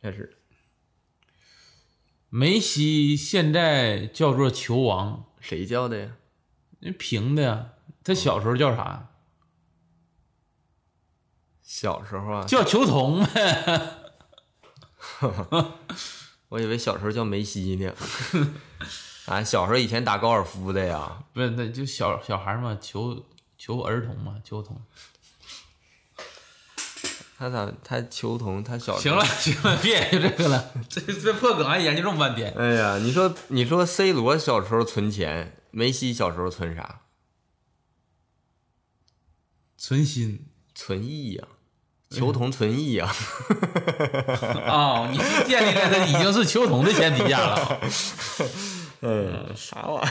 开始。梅西现在叫做球王，谁叫的呀？那评的呀。他小时候叫啥？小时候啊，叫球童呗。我以为小时候叫梅西呢。俺 小时候以前打高尔夫的呀。不是，那就小小孩嘛，球球儿童嘛，球童。他咋他球童？他小行了行了，别研 究这个了，这这破梗还研究这么半天。哎呀，你说你说 C 罗小时候存钱，梅西小时候存啥？存心，存意呀，求同存意呀。啊，你是建立在他已经是球童的前提下了。嗯，啥玩意儿？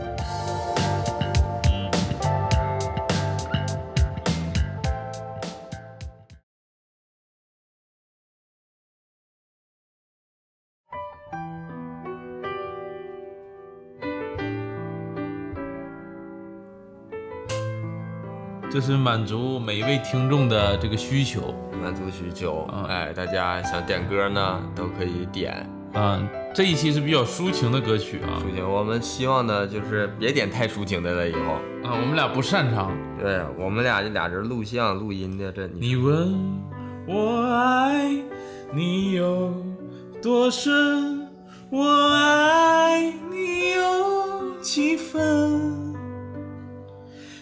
这是满足每一位听众的这个需求，满足需求。哎，大家想点歌呢，都可以点。嗯，这一期是比较抒情的歌曲啊。抒情，我们希望呢，就是别点太抒情的了。以后啊，我们俩不擅长。对我们俩这俩人录像录音的，这你问我爱你有多深，我爱你有几分。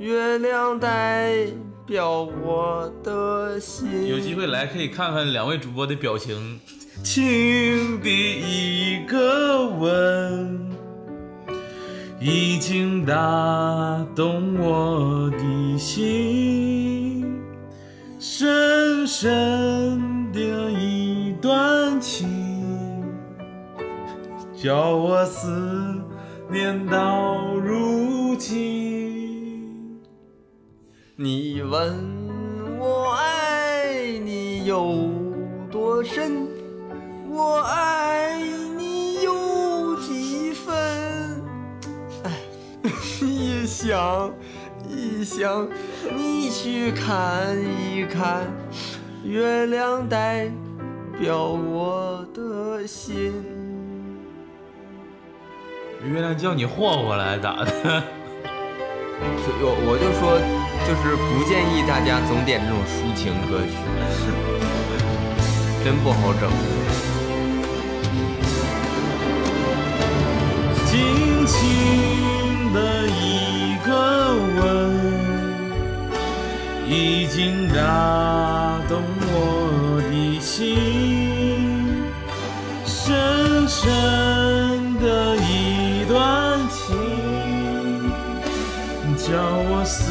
月亮代表我的心。有机会来可以看看两位主播的表情。情的一个吻，已经打动我的心。深深的一段情，叫我思念到如今。你问我爱你有多深，我爱你有几分？哎，一想一想，你去看一看，月亮代表我的心。月亮叫你霍霍来咋的？我我就说，就是不建议大家总点这种抒情歌曲，真不好整。轻轻的一个吻，已经打动我的心，深深的一段情。叫我思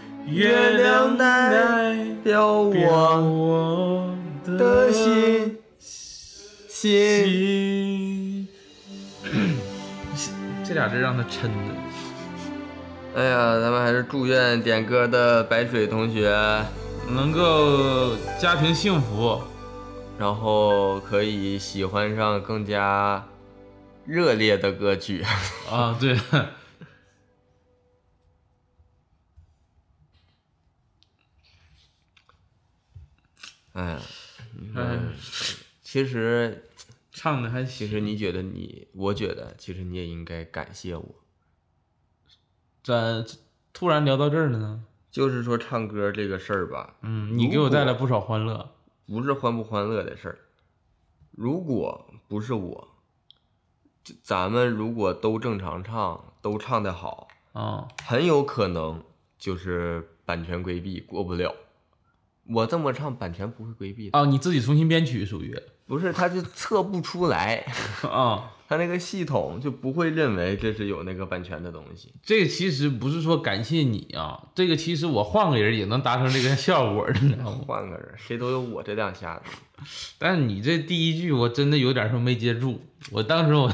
月亮代表我的心。心。这俩字让他抻的。哎呀，咱们还是祝愿点歌的白水同学，能够家庭幸福，然后可以喜欢上更加热烈的歌曲。啊，对，哎其实唱的还行。其实你觉得你，我觉得其实你也应该感谢我。咋突然聊到这儿了呢？就是说唱歌这个事儿吧，嗯，你给我带来不少欢乐。不是欢不欢乐的事儿。如果不是我，咱们如果都正常唱，都唱的好，啊，很有可能就是版权规避过不了。我这么唱，版权不会规避的。哦，你自己重新编曲属于不是，他就测不出来，啊。他那个系统就不会认为这是有那个版权的东西。这个其实不是说感谢你啊，这个其实我换个人也能达成这个效果的，你知道吗？换个人，谁都有我这两下子。但是你这第一句我真的有点说没接住，我当时我，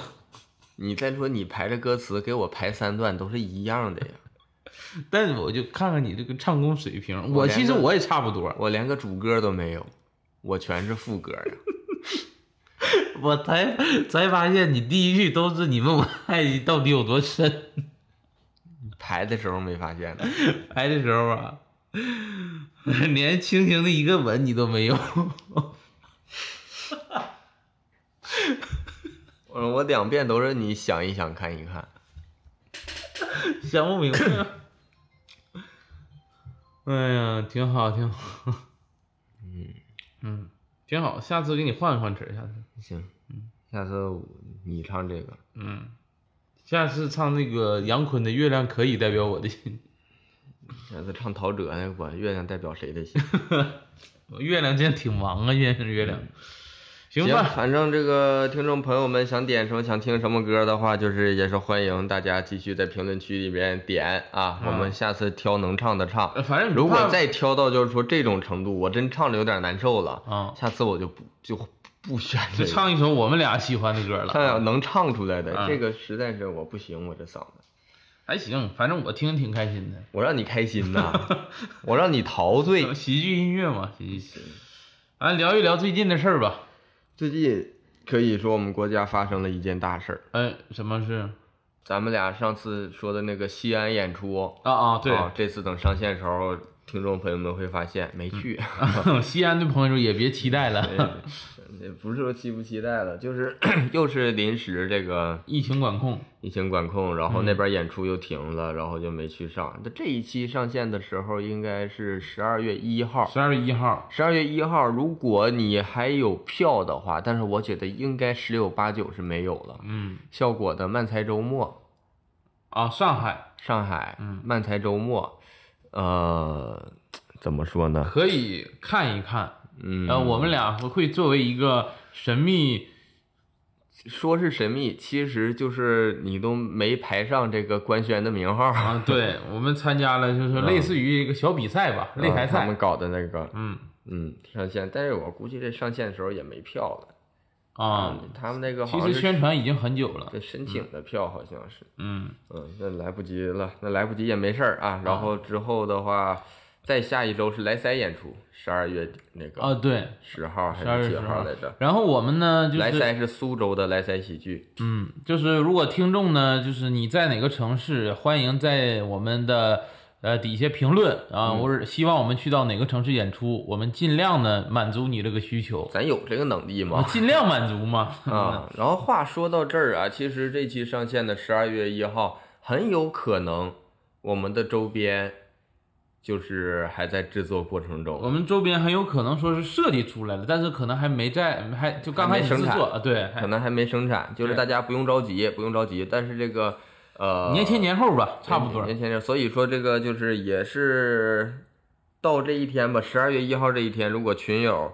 你再说你排的歌词给我排三段都是一样的呀，但是我就看看你这个唱功水平，我其实我也差不多，我连个主歌都没有，我全是副歌呀。我才才发现你第一句都是你问我爱你到底有多深，排的时候没发现呢。排的时候啊，连轻轻的一个吻你都没有，我说我两遍都是你想一想看一看，想不明白。哎呀，挺好，挺好。嗯嗯，挺好。下次给你换换词儿，下次。行，下次你唱这个，嗯，下次唱那个杨坤的《月亮可以代表我的心下次唱陶喆那个月亮代表谁的心？》。月亮现在挺忙啊，月亮月亮。行行，吧，反正这个听众朋友们想点什么、想听什么歌的话，就是也是欢迎大家继续在评论区里面点啊，我们下次挑能唱的唱。呃反正如果再挑到就是说这种程度，我真唱着有点难受了，啊，下次我就不就不选这个。就唱一首我们俩喜欢的歌了。唱能唱出来的，嗯这个实在是我不行，我这嗓子。还行，反正我听挺开心的。我让你开心呐，我让你陶醉。喜剧音乐嘛，喜剧。咱聊一聊最近的事儿吧。最近可以说我们国家发生了一件大事儿，哎，什么事？咱们俩上次说的那个西安演出，啊啊，对，啊这次等上线的时候，听众朋友们会发现没去，西安的朋友也别期待了，也不是说期不期待了，就是 又是临时这个疫情管控。疫情管控，然后嗯那边演出又停了，然后就没去上。那这一期上线的时候应该是十二月一号，十二月一号，十二月一号，如果你还有票的话，但是我觉得应该十有八九是没有了。嗯，效果的漫才周末，啊，上海。上海，嗯。漫才周末，呃，怎么说呢？可以看一看。嗯，呃，我们俩会作为一个神秘，说是神秘，其实就是你都没排上这个官宣的名号，啊，对我们参加了，就是类似于一个小比赛吧，擂台赛。啊他们搞的那个，嗯嗯，上线，但是我估计这上线的时候也没票了。啊，他们那个其好像是实宣传已经很久了。对申请的票好像是，嗯，嗯，那来不及了，那来不及也没事儿啊。然后之后的话，再下一周是莱塞演出，十二月底那个啊，对。十号还是几号号来着？然后我们呢，就是莱塞是苏州的莱塞喜剧，嗯，就是如果听众呢，就是你在哪个城市，欢迎在我们的呃底下评论啊，嗯或者希望我们去到哪个城市演出，我们尽量呢满足你这个需求，咱有这个能力吗？尽量满足嘛。啊，然后话说到这儿啊，其实这期上线的十二月一号，很有可能我们的周边就是还在制作过程中我，们周边很有可能说是设计出来了，但是可能还没在，还就刚开始制作啊，对，可能还没生产，就是大家不用着急，不用着急。但是这个呃，年前年后吧，差不多。年前年，所以说这个就是也是到这一天吧，十二月一号这一天，如果群友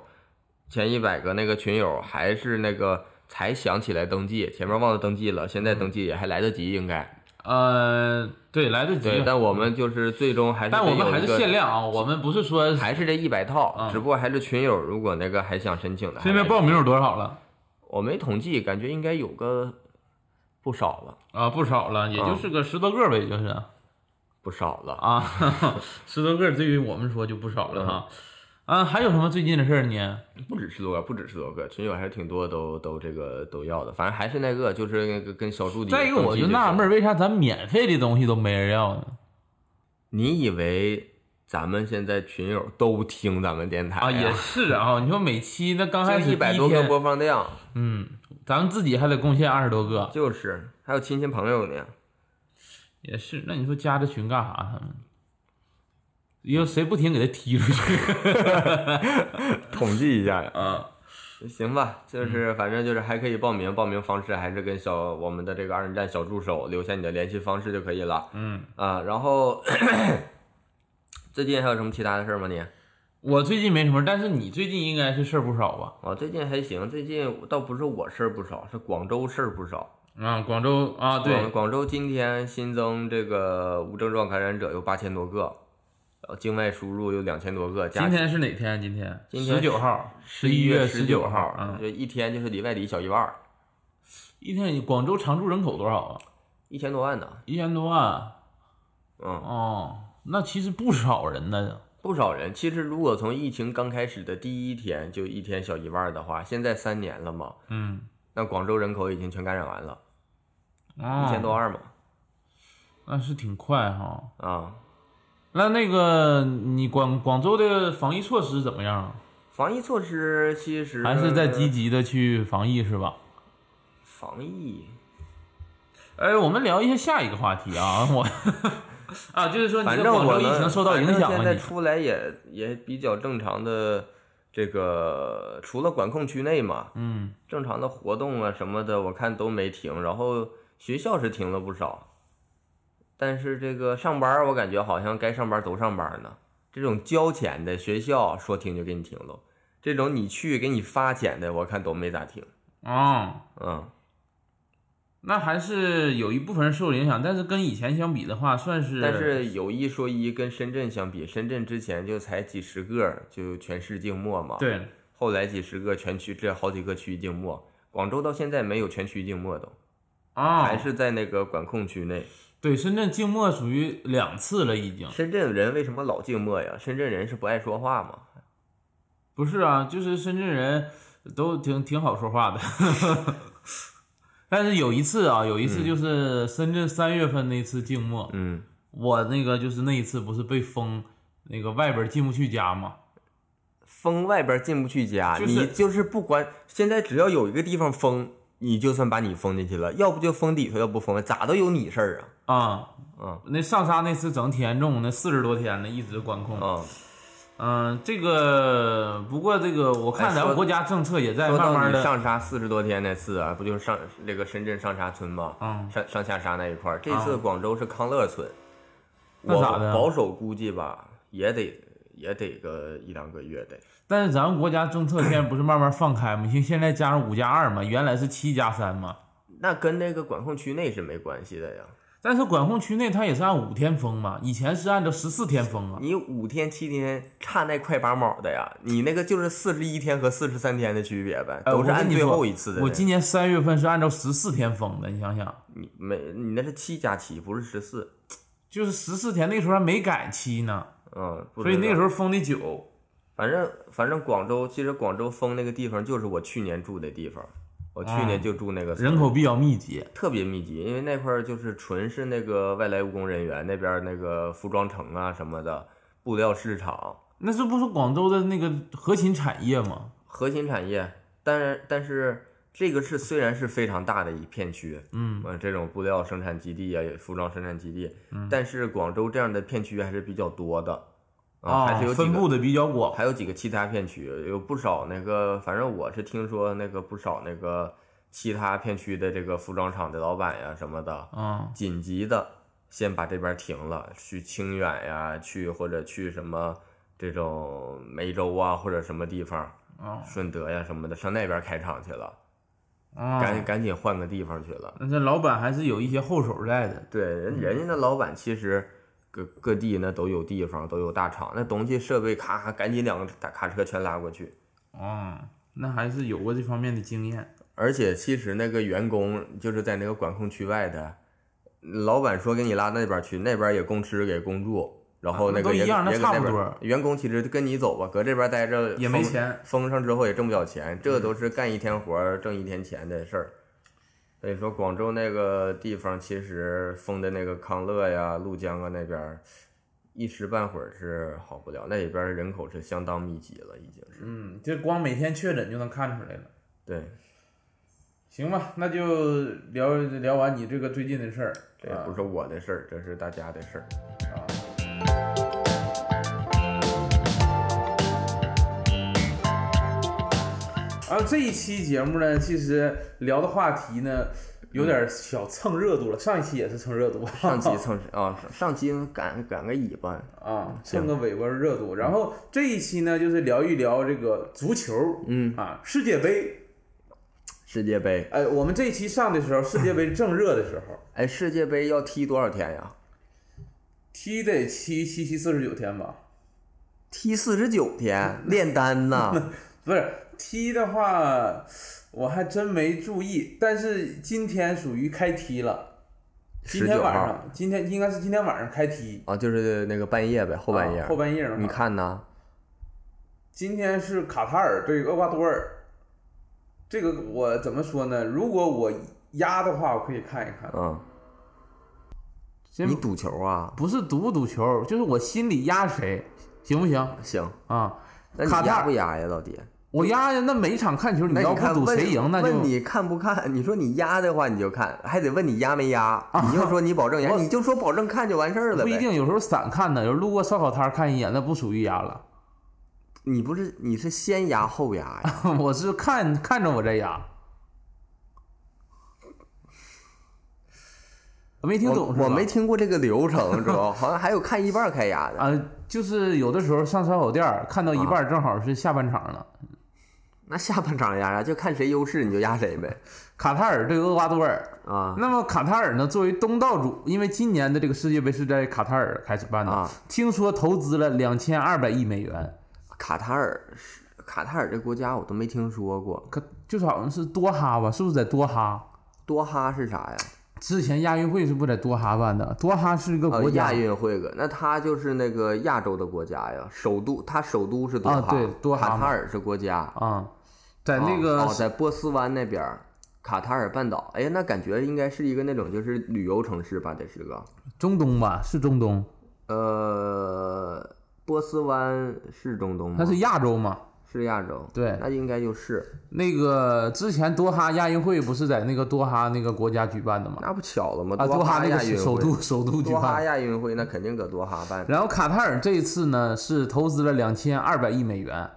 前一百个那个群友还是那个才想起来登记，前面忘了登记了，现在登记也还来得及，应该。呃，对，来得及对，。但我们就是最终还是但我们还是限量啊，我们不是说还是这一百套，嗯只不过还是群友，如果那个还想申请的，现在报名有多少了？我没统计，感觉应该有个不少了，啊，不少了，也就是个十多个呗，也就是不少了。啊，十多个对于我们说就不少了哈。啊，还有什么最近的事儿呢？不止十多个，不止十多个，群友还是挺多，都都这个都要的。反正还是那个，就是那个跟小助理。再一个，我就纳闷，为啥咱免费的东西都没人要呢？你以为咱们现在群友都听咱们电台啊，也是啊。你说每期那刚开始一百多个播放量，嗯，咱们自己还得贡献二十多个，就是还有亲戚朋友呢。也是，那你说加这群干啥？他们？以后谁不停，给他踢出去。统计一下呀。啊，行吧，就是反正就是还可以报名，报名方式还是跟小我们的这个二人战小助手留下你的联系方式就可以了。嗯啊，然后 最近还有什么其他的事儿吗？你？我最近没什么，但是你最近应该是事儿不少吧？我最近还行，最近倒不是我事儿不少，是广州事儿不少。啊，广州啊，对，广广州今天新增这个无症状感染者有八千多个。呃，境外输入有两千多个。今天是哪天？今天今天十九号，十一月十九号，嗯，这一天就是里外里小一万。一天广州常住人口多少啊？一千多万呢。一千多万。嗯哦，那其实不少人呢。不少人。其实如果从疫情刚开始的第一天就一天小一万的话，现在三年了嘛，嗯，那广州人口已经全感染完了，啊，一千多万嘛。那是挺快哈。啊。那那个你广广州的防疫措施怎么样？防疫措施其实还是在积极的去防疫是吧？防疫。哎，我们聊一下下一个话题啊，我 啊，就是说，反正广州疫情受到影响，现在出来也也比较正常的，这个除了管控区内嘛，嗯，正常的活动啊什么的，我看都没停，然后学校是停了不少。但是这个上班，我感觉好像该上班都上班呢。这种交钱的学校说停就给你停了，这种你去给你发钱的，我看都没咋停。啊，嗯，那还是有一部分人受影响，但是跟以前相比的话，算是。但是有一说一，跟深圳相比，深圳之前就才几十个就全市静默嘛。对。后来几十个全区，这好几个区域静默。广州到现在没有全区静默都，啊，还是在那个管控区内。对，深圳静默属于两次了，已经。深圳人为什么老静默呀？深圳人是不爱说话吗？不是啊，就是深圳人都挺挺好说话的。但是有一次啊，有一次就是深圳三月份那次静默，嗯，我那个就是那一次不是被封，那个外边进不去家吗？封外边进不去家，就是、你就是不管现在只要有一个地方封。你就算把你封进去了，要不就封底头，要不封，咋都有你事儿啊！啊，嗯，那上沙那次整挺严重，那四十多天呢，一直管控。啊，嗯，这个不过这个我看咱们国家政策也在慢慢的。上沙四十多天那次啊，不就是上那个深圳上沙村吗？嗯，上上下沙那一块儿，这次广州是康乐村。那咋的？保守估计吧，也得也得个一两个月得。但是咱们国家政策现在不是慢慢放开吗？现现在加上五加二嘛，原来是七加三嘛。那跟那个管控区内是没关系的呀。但是管控区内它也是按五天封嘛，以前是按照十四天封啊。你五天七天差那快八毛的呀，你那个就是四十一天和四十三天的区别呗，都是按最后一次的。我今年三月份是按照十四天封的，你想想。你没你那是七加七，不是十四，就是十四天，那时候还没改期呢。嗯，所以那时候封的久。反正反正广州，其实广州封那个地方就是我去年住的地方，我去年就住那个，人口比较密集，特别密集，因为那块儿就是纯是那个外来务工人员，那边那个服装城啊什么的，布料市场，那这不是广州的那个核心产业吗？核心产业，但是但是这个是虽然是非常大的一片区，嗯，这种布料生产基地啊，服装生产基地，嗯，但是广州这样的片区还是比较多的。啊，还是有分布的比较广，还有几个其他片区，有不少那个，反正我是听说那个不少那个其他片区的这个服装厂的老板呀什么的，啊，紧急的先把这边停了，去清远呀，去或者去什么这种梅州啊或者什么地方，啊，顺德呀什么的，上那边开厂去了，啊，赶赶紧换个地方去了。那这老板还是有一些后手在的，对，人人家的老板其实。各各地那都有地方，都有大厂，那东西设备咔咔赶紧两个大卡车全拉过去。哦，那还是有过这方面的经验。而且其实那个员工就是在那个管控区外的，老板说给你拉那边去，那边也供吃给供住，然后啊那那个也都一样那也搁那边差不多员工其实跟你走吧，搁这边待着也没钱封上之后也挣不了钱，这都是干一天活挣一天钱的事儿。所以说，广州那个地方其实封的那个康乐呀、鹭江啊那边，一时半会儿是好不了，那里边人口是相当密集了，已经是。嗯，这光每天确诊就能看出来了。对，行吧，那就聊聊完你这个最近的事儿。这也不是我的事儿，这是大家的事儿。啊。啊，这一期节目呢，其实聊的话题呢，有点小蹭热度了。上一期也是蹭热度，上期蹭啊，上上期赶赶个尾巴，啊，蹭个尾巴热度。然后这一期呢，就是聊一聊这个足球，嗯，啊，世界杯。世界杯，哎，我们这一期上的时候，世界杯正热的时候，哎，世界杯要踢多少天呀？踢得七七七四十九天吧？踢四十九天，炼丹呐。不是踢的话，我还真没注意。但是今天属于开踢了，今天晚上，今天应该是今天晚上开踢，啊，就是那个半夜呗，后半夜。啊后半夜你看呢？今天是卡塔尔对厄瓜多尔，这个我怎么说呢？如果我压的话，我可以看一看。嗯，你赌球啊？不是赌不赌球，就是我心里压谁，行不行行，啊？那你压卡塔尔不压呀，老弟？我压呀，那每一场看球，你要不赌谁赢，那就问你看不看？你说你压的话，你就看，还得问你压没压。你就说你保证压，我你就说保证看就完事儿了。不一定，有时候散看的，有时候路过烧烤摊看一眼，那不属于压了。你不是你是先压后压呀？我是看看着我在压，我没听懂我我没听过这个流程，知道吧？好像还有看一半开压的。啊，就是有的时候上烧烤店看到一半，正好是下半场了。那下半场压啥，就看谁优势你就压谁呗。卡塔尔对厄瓜多尔，啊那么卡塔尔呢，作为东道主，因为今年的这个世界杯是在卡塔尔开始办的，啊！听说投资了两千二百亿美元，卡塔尔是卡塔尔这国家我都没听说过。可就是好像是多哈吧？是不是在多哈？多哈是啥呀？之前亚运会是不在多哈办的？多哈是一个呃，国家亚运会个，那它就是那个亚洲的国家呀，首都它首都是多哈，啊对多哈卡塔尔是国家，啊，在那个哦，哦在波斯湾那边，卡塔尔半岛，哎呀，那感觉应该是一个那种就是旅游城市吧，得是个，中东吧，是中东，呃，波斯湾是中东吗？它是亚洲嘛？是亚洲，对那应该就是，那个之前多哈亚运会不是在那个多哈那个国家举办的吗？那不巧了吗？啊，多哈那个首都，首都举多哈办。亚运会那肯定搁多哈办，然后卡塔尔这一次呢是投资了两千二百亿美元，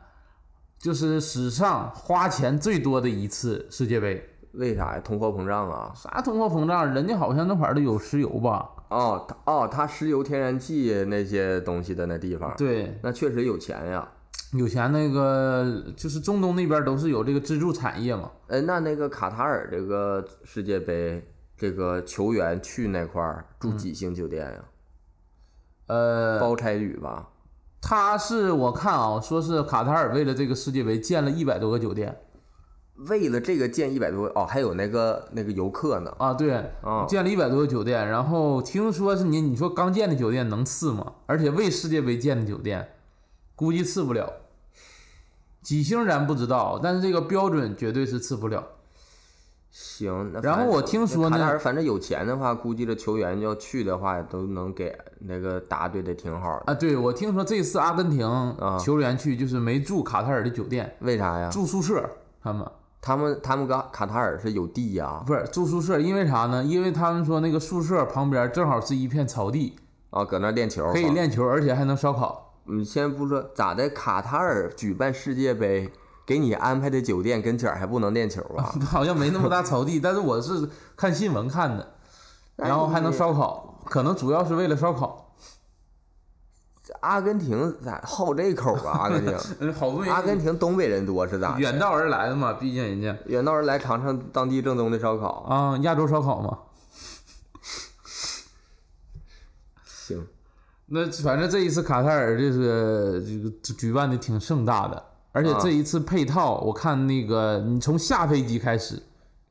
就是史上花钱最多的一次世界杯。为啥呀？通货膨胀啊？啥通货膨胀？人家好像那块儿都有石油吧？哦，它哦，他石油、天然气那些东西的那地方，对，那确实有钱呀。有钱那个就是中东那边都是有这个支柱产业嘛。呃，那那个卡塔尔这个世界杯，这个球员去那块儿住几星酒店呀？呃，包差旅吧？他是我看啊，说是卡塔尔为了这个世界杯建了一百多个酒店为了这个建一百多哦，还有那个那个游客呢。啊，对，啊、建了一百多个酒店。然后听说是你你说刚建的酒店能次吗？而且为世界杯建的酒店，估计次不了。几星咱不知道，但是这个标准绝对是次不了。行，那然后我听说呢那卡塔尔反正有钱的话，估计这球员要去的话，都能给那个答对的挺好的。啊，对，我听说这次阿根廷球员去就是没住卡塔尔的酒店，为啥呀？住宿舍。他们他们他们跟卡塔尔是有地呀、不是住宿舍，因为啥呢？因为他们说那个宿舍旁边正好是一片草地，啊，搁那练球可以。练球，而且还能烧烤。你先不说咋的，卡塔尔举办世界杯，给你安排的酒店跟前儿还不能练球啊？好像没那么大草地，但是我是看新闻看的，然后还能烧烤，可能主要是为了烧烤。阿根廷咋好这口啊？阿根廷，嗯，好不容易阿根廷东北人多是咋的？远道而来的嘛，毕竟人家远道而来尝尝当地正宗的烧烤。啊，亚洲烧烤嘛。那反正这一次卡塔尔就是这个举办的挺盛大的，而且这一次配套，我看那个你从下飞机开始，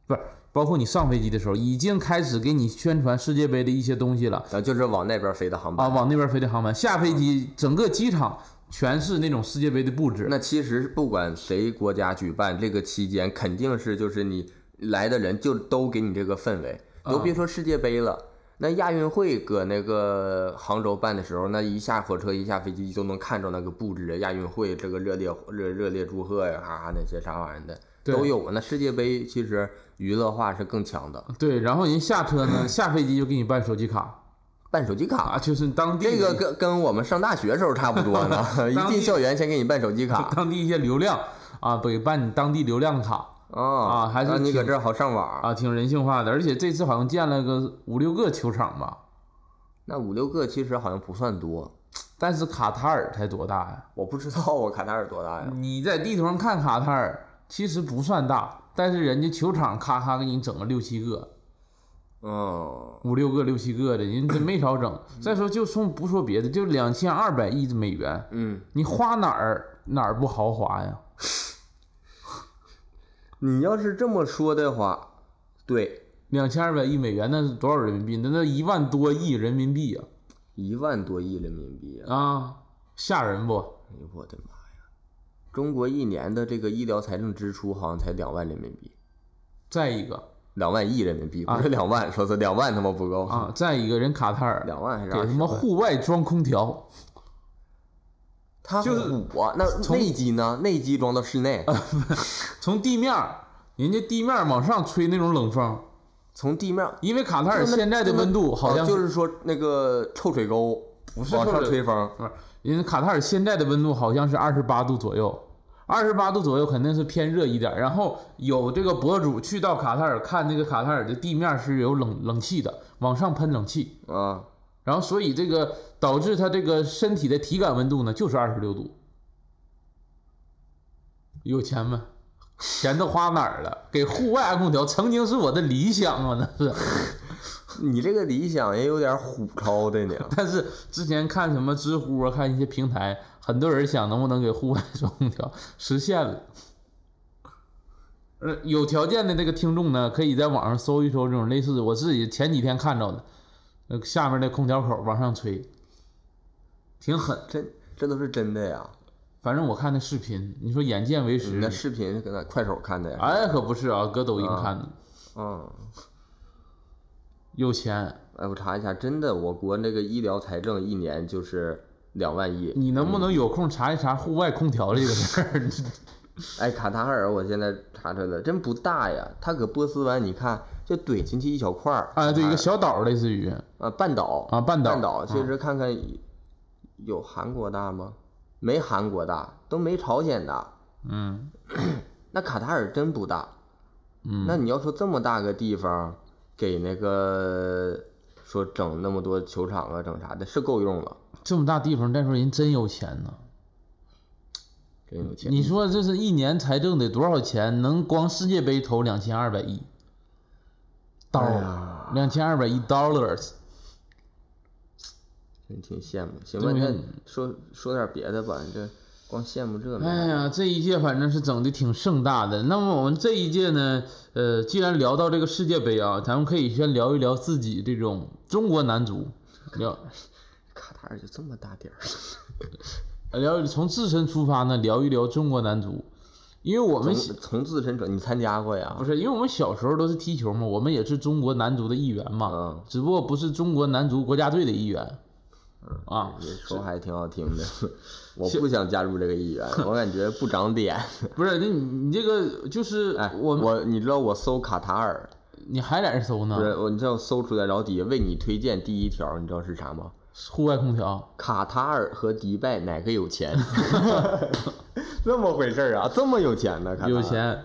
不是包括你上飞机的时候，已经开始给你宣传世界杯的一些东西了啊，就是往那边飞的航班啊，班。往那边飞的航班，下飞机整个机场全是那种世界杯的布置。那其实不管谁国家举办这个期间，肯定是就是你来的人就都给你这个氛围，都别说世界杯了。那亚运会搁那个杭州办的时候，那一下火车一下飞机就能看着那个布置，亚运会这个热烈热热烈祝贺呀，哈哈那些啥玩意儿的都有。那世界杯其实娱乐化是更强的，对，然后人下车呢，下飞机就给你办手机卡 办手机卡啊，就是当地这个跟跟我们上大学时候差不多呢，一进校园先给你办手机卡当地一些流量啊，给办你当地流量卡啊啊还是让你搁这儿好上网。啊，挺人性化的。而且这次好像建了个五六个球场吧，那五六个其实好像不算多，但是卡塔尔才多大呀？我不知道我卡塔尔多大呀？你在地图上看卡塔尔其实不算大，但是人家球场咔咔给你整了六七个、嗯，五六个、六七个的，人真没少整。再说就从不说别的，就两千二百亿美元，嗯，你花哪儿哪儿不豪华呀？你要是这么说的话，对，两千二百亿美元那是多少人民币？那那一万多亿人民币呀、一万多亿人民币啊！啊！吓人不？哎呦我的妈呀！中国一年的这个医疗财政支出好像才两万人民币，再一个两万亿人民币，不是两万，说是两万他妈不够，啊，再一个人卡塔尔两万还是给他？妈户外装空调，他就是虎啊！那内机呢？内机装到室内，从地面儿人家地面儿往上吹那种冷风，从地面。因为卡塔尔现在的温度好像哦就是说那个臭水沟不是往上吹风，不是，因为卡塔尔现在的温度好像是二十八度左右，二十八度左右肯定是偏热一点儿。然后有这个博主去到卡塔尔看那个卡塔尔的地面是有冷冷气的，往上喷冷气，啊，然后所以这个导致他这个身体的体感温度呢就是二十六度。有钱吗？钱都花哪儿了？给户外安空调曾经是我的理想啊，那是。你这个理想也有点虎超的呢。但是之前看什么知乎啊，看一些平台，很多人想能不能给户外装空调，实现了。呃，有条件的那个听众呢，可以在网上搜一搜这种类似，我自己前几天看着的，那下面那空调口往上吹，挺狠。这，这都是真的呀！反正我看那视频，你说眼见为你实那，视频搁那快手看的呀？哎，可不是啊，搁抖音啊看的，嗯，有钱。哎，我查一下，真的，我国那个医疗财政一年就是两万亿。你能不能有空查一查户外空调这个事儿？哎，卡塔尔，我现在查出来了，真不大呀。它搁波斯湾，你看就怼进去一小块儿。啊，对，一个小岛儿类似于啊半岛啊半岛半岛，啊其实看看有韩国大吗？没韩国大，都没朝鲜大。嗯 那卡塔尔真不大。嗯，那你要说这么大个地方，给那个说整那么多球场啊，整啥的，是够用了，这么大地方，再说人真有钱呢。真有钱。你说这是一年财政得多少钱？能光世界杯投两千二百亿刀两千二百一 dollars。真挺羡慕。行吧，那说说点别的吧，你这光羡慕这没哎呀，这一届反正是整的挺盛大的。那么我们这一届呢，呃，既然聊到这个世界杯啊，咱们可以先聊一聊自己这种中国男足，聊卡塔尔就这么大点儿，聊从自身出发呢，聊一聊中国男足，因为我们从从自身转，你参加过呀不？是，因为我们小时候都是踢球嘛，我们也是中国男足的一员嘛，嗯只不过不是中国男足国家队的一员。啊，你说还挺好听的，我不想加入这个议员，我感觉不长点。不是，那你你这个就是哎，我们，我你知道我搜卡塔尔，你还在这搜呢不是？我你知道搜出来，然后底下为你推荐第一条，你知道是啥吗？户外空调，卡塔尔和迪拜哪个有钱？这么回事儿啊？这么有钱呢？有。钱。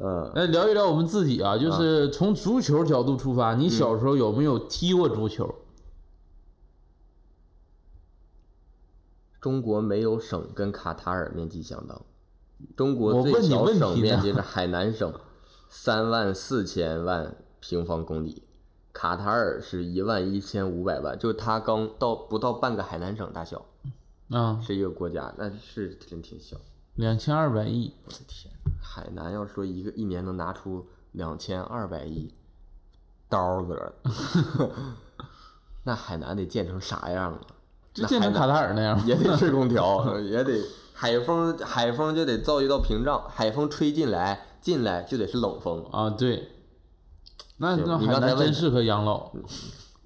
嗯，来聊一聊我们自己啊，就是从足球角度出发，你小时候有没有踢过足球？中国没有省跟卡塔尔面积相当，中国我最小省面积是海南省，三万四千万平方公里，卡塔尔是一万一千五百万，就是它刚到不到半个海南省大小，啊，是一个国家，那是真挺小。两千二百亿，我的天，海南要说一个一年能拿出两千二百亿刀子儿，那海南得建成啥样啊？就建成卡塔尔那样。也得吹空调，也得海风，海风就得造一道屏障，海风吹进来，进来就得是冷风。啊，对。那那海你刚才问南真适合养老。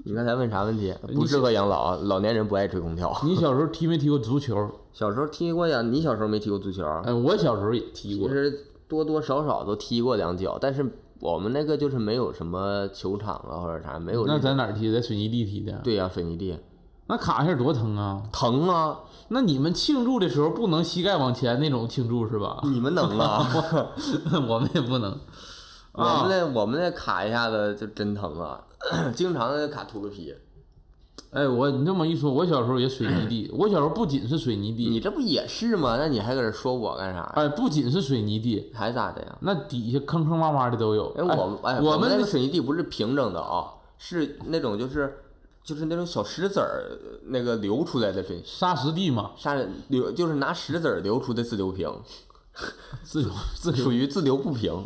你刚才问啥问题？不适合养老啊，老年人不爱吹空调。你小时候 踢没踢过足球？小时候踢过呀，你小时候没踢过足球？哎，我小时候也踢过。其实多多少少都踢过两脚，但是我们那个就是没有什么球场啊或者啥，没有那。在哪儿踢的？在水泥地踢的。对呀、水泥地那卡一下多疼啊！疼啊！那你们庆祝的时候不能膝盖往前那种庆祝是吧？你们能啊？我们也不能。我们那我们那卡一下子就真疼啊，经常那卡秃噜皮。哎，我你这么一说，我小时候也水泥地。我小时候不仅是水泥地，你这不也是吗？那你还搁这说我干啥呀？哎，不仅是水泥地，还咋的呀？那底下坑坑洼洼的都有。哎，我们哎，我们们那个水泥地不是平整的啊，是那种就是就是那种小石子儿那个流出来的水沙石地嘛，沙流，就是拿石子儿流出的自流平，自由自由。属于自流不平。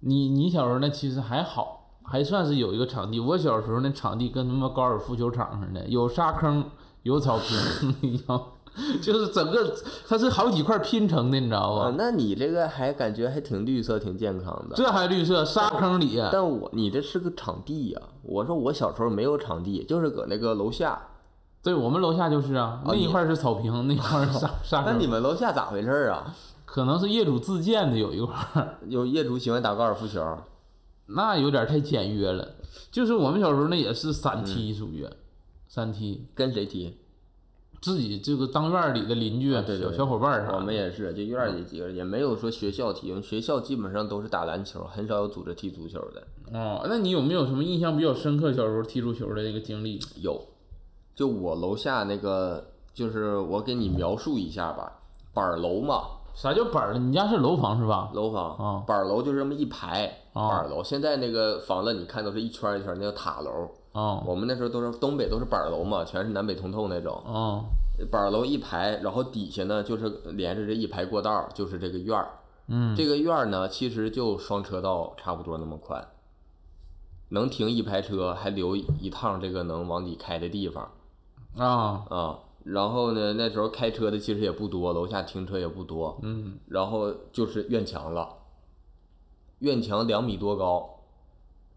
你你小时候那其实还好，还算是有一个场地。我小时候那场地跟他妈高尔夫球场似的，有沙坑，有草坪，一样，就是整个它是好几块拼成的，你知道啊吧？，那你这个还感觉还挺绿色，挺健康的。这还绿色，沙坑里，但我你这是个场地呀、我说我小时候没有场地，就是搁那个楼下。对我们楼下就是啊，那一块是草坪，那一块是沙 沙那你，们楼下咋回事儿啊？可能是业主自建的有一块儿，有业主喜欢打高尔夫球，那有点太简约了。就是我们小时候那也是三踢，属于三踢，跟谁踢？自己这个当院儿里的邻居、啊对对对小小伙伴儿啥，我们也是，就院儿里几个人，也没有说学校踢，学校基本上都是打篮球，很少有组织踢足球的。哦，那你有没有什么印象比较深刻小时候踢足球的这个经历？有，就我楼下那个，就是我给你描述一下吧，板儿楼嘛，啥叫板儿？你家是楼房是吧？楼房，啊板儿楼就这么一排，啊板儿楼。现在那个房子你看都是一圈儿一圈儿，那叫塔楼。哦我们那时候都是东北都是板儿楼嘛，全是南北通透那种。哦板儿楼一排，然后底下呢就是连着这一排过道儿，就是这个院儿。嗯，这个院儿呢，其实就双车道差不多那么宽，能停一排车，还留一趟这个能往里开的地方啊啊。然后呢，那时候开车的其实也不多，楼下停车也不多。嗯然后就是院墙了，院墙两米多高，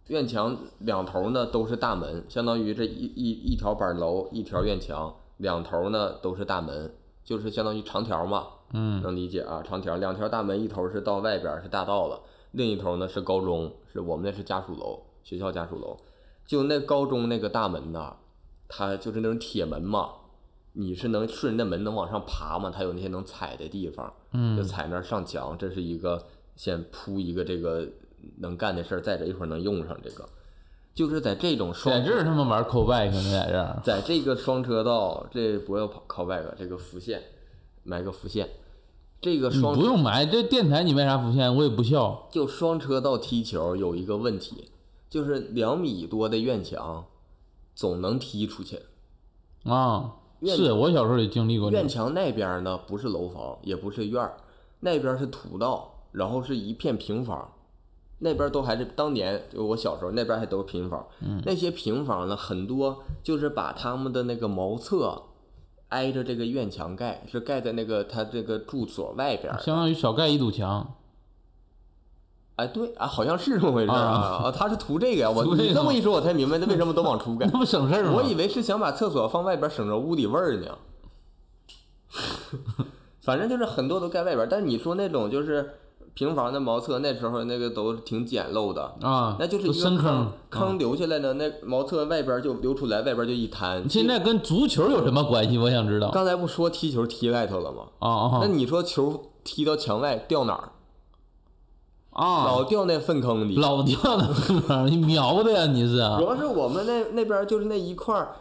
院墙两头呢都是大门，相当于这一一一条板楼，一条院墙，两头呢都是大门，就是相当于长条嘛，嗯能理解啊？长条两条大门，一头是到外边儿是大道了，另一头呢是高中，是我们那是家属楼，学校家属楼。就那高中那个大门呐，它就是那种铁门嘛，你是能顺着那门能往上爬吗？它有那些能踩的地方，就嗯踩那儿上墙，这是一个先铺一个这个能干的事儿，再者一会儿能用上这个，就是在这种双在这儿他们玩 call back 呢，在这儿。在这个双车道，这不要跑 call back，这个浮现，埋个浮现，这个你双不用埋，这电台你为啥浮现？我也不笑。就双车道踢球有一个问题，就是两米多的院墙，总能踢出去。啊，院是我小时候也经历过。院墙那边呢，不是楼房，也不是院儿，那边是土道，然后是一片平房，那边都还是当年就我小时候那边还都是平房，那些平房呢，很多就是把他们的那个茅厕挨着这个院墙盖，是盖在那个他这个住所外边儿。相当于少盖一堵墙。哎，对啊，好像是这么回事儿啊啊，他是图这个呀，我这个你这么一说，我才明白他为什么都往出盖 那。不省事儿吗？我以为是想把厕所放外边，省着屋里味儿呢。反正就是很多都盖外边，但是你说那种就是平房的茅厕，那时候那个都挺简陋的，啊，那就是深一个坑，坑。坑留下来的，那茅厕外边就流出来，外边就一滩。现在跟足球有什么关系？我想知道。刚才不说踢球踢外头了吗？啊啊那你说球踢到墙外掉哪儿？啊！老掉那粪坑里。老掉那粪坑，你瞄的呀？你是啊主？要是我们那那边就是那一块儿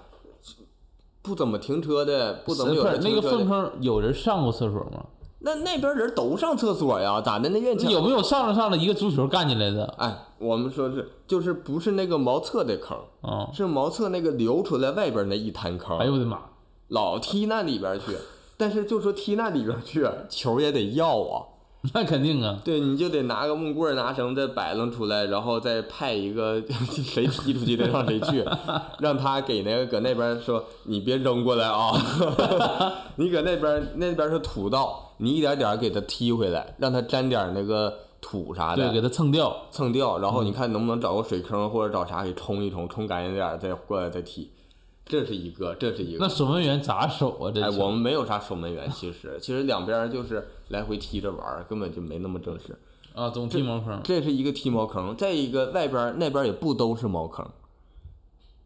不怎么停车的，不怎么有那个粪坑有人上过厕所吗？那那边人都上厕所呀？咋的？那院墙有没有上着上着一个足球干进来的？哎，我们说是就是不是那个茅厕的坑，啊！是茅厕那个流出来外边那一滩坑，哎呦我的妈！老踢那里边去。但是就说踢那里边去，球也得要啊。那肯定啊，对，你就得拿个木棍儿、拿绳子摆弄出来，然后再派一个 谁踢出去的让谁去，让他给那个搁那边说你别扔过来啊，你搁那边那边是土道，你一点点给他踢回来，让他沾点那个土啥的对，给的，他蹭掉。蹭掉，然后你看能不能找个水坑或者找啥给冲一冲，冲干净点儿再过来再踢，这是一个，这是一个那。守门员咋守啊？这哎，我们没有啥守门员，其实其实两边儿就是来回踢着玩儿，根本就没那么正式。啊，总踢茅坑。这是一个踢茅坑，再一个外边儿那边儿也不都是茅坑，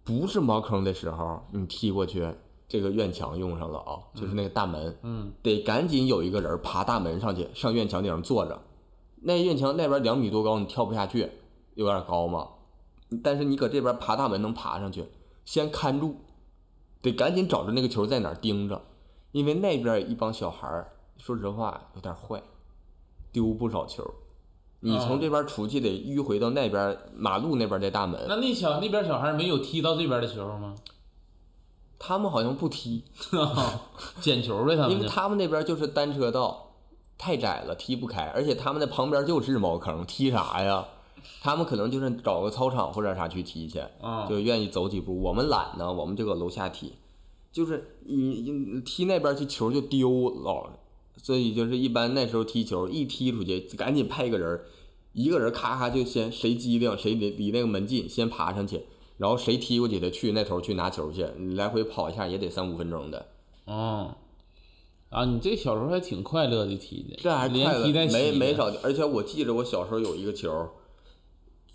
不是茅坑的时候，你踢过去，这个院墙用上了啊，就是那个大门，嗯，得赶紧有一个人爬大门上去，上院墙顶上坐着。那院墙那边两米多高，你跳不下去，有点高嘛。但是你搁这边爬大门能爬上去，先看住，得赶紧找着那个球在哪儿盯着，因为那边一帮小孩儿，说实话有点坏，丢不少球。你从这边出去得迂回到那边马路那边的大门，那那小那边小孩没有踢到这边的球吗？他们好像不踢，捡球呗，他们。因为他们那边就是单车道，太窄了，踢不开，而且他们的旁边就是茅坑，踢啥呀？他们可能就是找个操场或者啥去踢去，啊就愿意走几步。我们懒呢，我们就搁楼下踢，就是你你踢那边去球就丢了，所以就是一般那时候踢球一踢出去，赶紧派一个人儿，一个人咔咔就先谁机灵谁离离那个门近，先爬上去，然后谁踢过去的去那头去拿球去，你来回跑一下也得三五分钟的。哦，啊，你这小时候还挺快乐的踢的，这还快乐连踢带，没没少。而且我记着我小时候有一个球，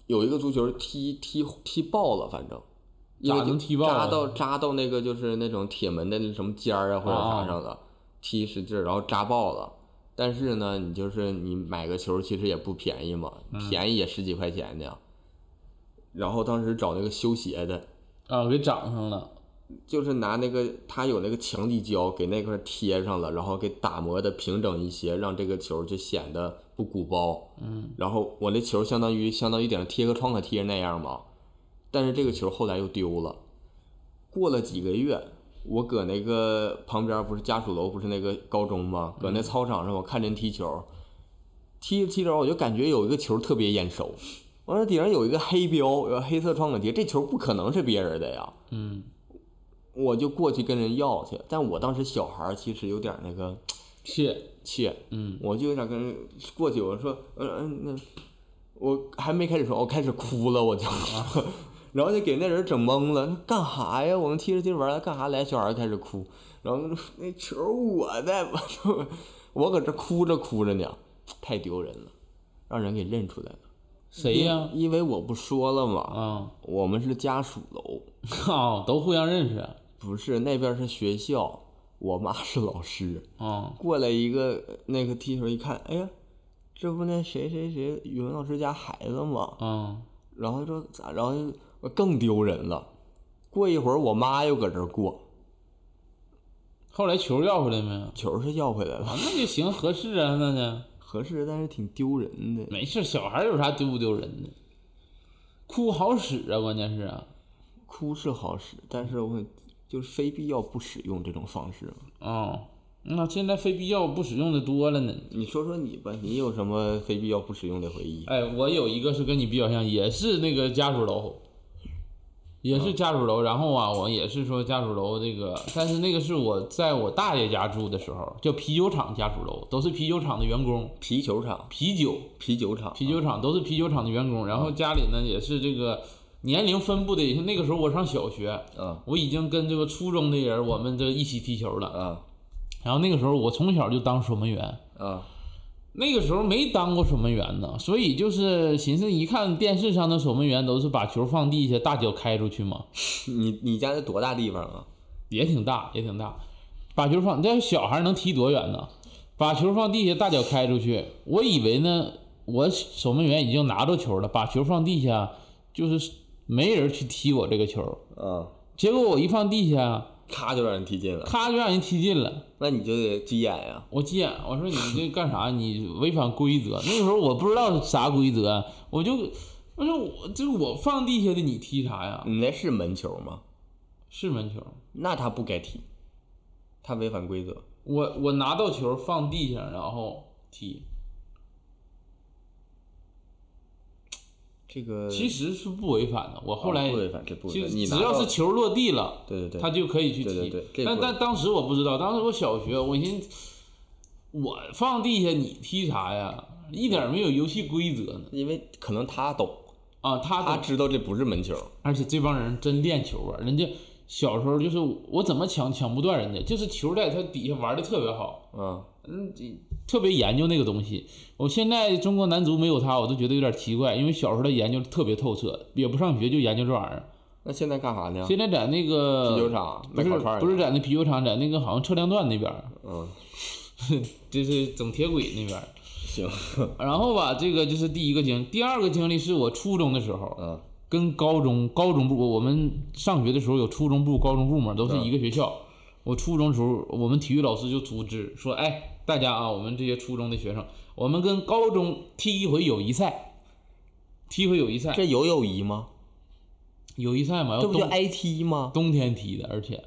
有一个足球踢踢踢爆了，反正因为咋就能踢爆啊扎到扎到那个就是那种铁门的那什么尖儿啊或者啥上了，踢使劲儿，然后扎爆了。但是呢，你就是你买个球其实也不便宜嘛，嗯便宜也十几块钱的呀。然后当时找那个修鞋的，啊，给长上了。就是拿那个他有那个强力胶给那块儿贴上了，然后给打磨的平整一些，让这个球就显得不鼓包。嗯，然后我那球相当于相当于顶上贴个创可贴那样嘛，但是这个球后来又丢了。过了几个月，我搁那个旁边不是家属楼不是那个高中吗？搁那操场上我看人踢球，踢着踢着我就感觉有一个球特别眼熟，完了顶上有一个黑标，有个黑色创可贴，这球不可能是别人的呀。嗯，我就过去跟人要去，但我当时小孩儿其实有点那个怯，怯，嗯，我就有点跟人过去，我说，嗯嗯，那我还没开始说，我开始哭了，我就，然后就给那人整懵了，干啥呀？我们踢着踢着玩儿干啥来？小孩儿开始哭，然后那球我的，我就我搁这哭着哭着呢，太丢人了，让人给认出来了。谁呀？因为我不说了嘛，啊，我们是家属楼。哦，都互相认识。不是，那边是学校，我妈是老师。啊，过来一个那个踢球一看，哎呀，这不那谁谁谁语文老师家孩子吗？啊，然后说咋，然后就更丢人了。过一会儿，我妈又搁这儿过，后来球要回来没有？球是要回来啊，了，那就行，合适啊，那就合适，但是挺丢人的。没事。小孩有啥丢不丢人的？哭好使啊，关键是啊。哭是好使，但是我就是非必要不使用这种方式嘛。哦，那现在非必要不使用的多了呢。你说说你吧，你有什么非必要不使用的回忆？哎，我有一个是跟你比较像，也是那个家属楼，也是家属楼。然后啊，我也是说家属楼这个，但是那个是我在我大爷家住的时候，叫啤酒厂家属楼，都是啤酒厂的员工，啤酒厂，啤酒啤酒厂，啤酒厂都是啤酒厂的员工。然后家里呢也是这个年龄分布的，也是那个时候我上小学，啊我已经跟这个初中的人我们这一起踢球了。啊然后那个时候我从小就当守门员。啊那个时候没当过守门员呢，所以就是寻思，一看电视上的守门员都是把球放地下，大脚开出去嘛，你你家那多大地方啊？也挺大，也挺大。把球放，这小孩能踢多远呢？把球放地下，大脚开出去。我以为呢，我守门员已经拿着球了，把球放地下，就是没人去踢我这个球。啊，结果我一放地下，咔就让人踢进了，咔就让人踢进了。那你就得急眼呀。我急眼，我说你这干啥？你违反规则。那个时候我不知道啥规则，我就我说我这我放地下的，你踢啥呀？你那是门球吗？是门球，那他不该踢，他违反规则。我我拿到球放地上，然后踢，这个其实是不违反的。我后来哦不违反，这不违反。你只要是球落地了，对对对，他就可以去踢。对对对但但当时我不知道，当时我小学，我寻思我放地下你踢啥呀？一点没有游戏规则呢。因为可能他懂，啊，他懂他知道这不是门球。而且这帮人真练球啊！人家小时候就是我怎么抢抢不断人家，就是球在他底下玩的特别好，嗯，嗯，这特别研究那个东西。我现在中国男足没有他，我都觉得有点奇怪，因为小时候他研究特别透彻，也不上学就研究这玩意儿。那现在干啥呢？现在在那个啤酒厂不是卖烤串不是在那啤酒厂，在那个好像测量段那边儿，嗯，就是整铁轨那边儿。行，然后吧，这个就是第一个经历，第二个经历是我初中的时候，嗯跟高中高中部，我们上学的时候有初中部、高中部嘛，都是一个学校。我初中时候，我们体育老师就组织说，哎，大家啊，我们这些初中的学生，我们跟高中踢一回友谊赛，踢一回友谊赛，这有友谊吗？友谊赛嘛，这不就挨踢吗？冬天踢的，而且，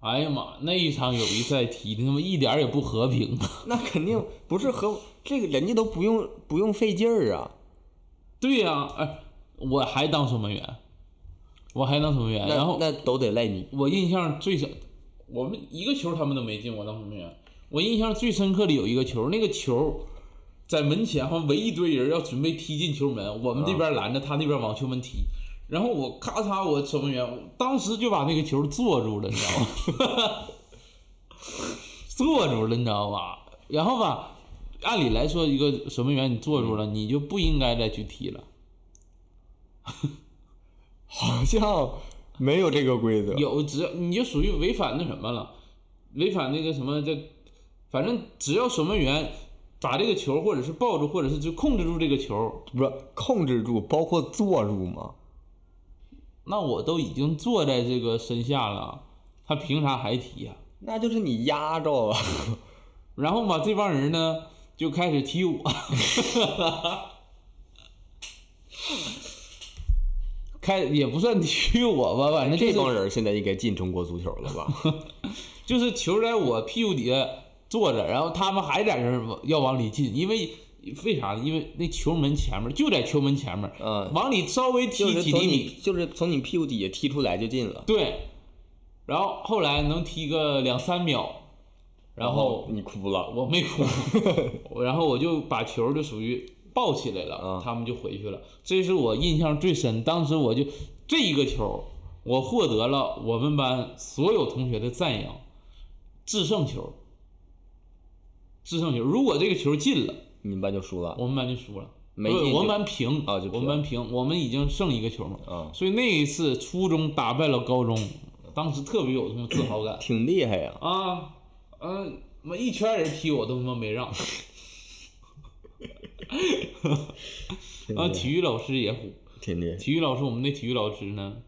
哎呀妈，那一场友谊赛踢的他妈一点儿也不和平。那肯定不是和这个人家都不用不用费劲儿啊。对呀、哎，我还当守门员，我还当守门员，那然后那都得赖你。我印象最深，我们一个球他们都没进，我当守门员。我印象最深刻的有一个球，那个球在门前好像围一堆人要准备踢进球门，我们这边拦着，他那边往球门踢。然后我咔嚓，我守门员，当时就把那个球坐住了，你知道吗？坐住了，你知道吧？然后吧，按理来说，一个守门员你坐住了，你就不应该再去踢了。好像没有这个规则。有只要你就属于违反那什么了，违反那个什么这，反正只要守门员打这个球或者是抱住，或者是就控制住这个球，不是控制住，包括坐住嘛？那我都已经坐在这个身下了，他凭啥还踢呀、那就是你压着了。然后嘛，这帮人呢就开始踢我，开也不算踢我吧，反正就是这帮人现在应该进中国足球了吧？就是球在我屁股底下坐着，然后他们还在这儿要往里进，因为为啥呢？因为那球门前面就在球门前面，嗯，往里稍微踢就是从你几厘米，就是从你屁股底下踢出来就进了。对。然后后来能踢个两三秒，然后你哭了。我没哭，然后我就把球就属于抱起来了，嗯他们就回去了。这是我印象最深，当时我就这一个球，我获得了我们班所有同学的赞扬，制胜球，制胜球。如果这个球进了，你们班就输了。我们班就输了。没进我们班平啊就我们班平，我们已经剩一个球嘛。啊，所以那一次初中打败了高中，当时特别有什么自豪感挺厉害呀。啊，嗯、妈一圈人踢我都他妈没让。啊，体育老师也虎，挺厉害。体育老师我们那体育老师呢，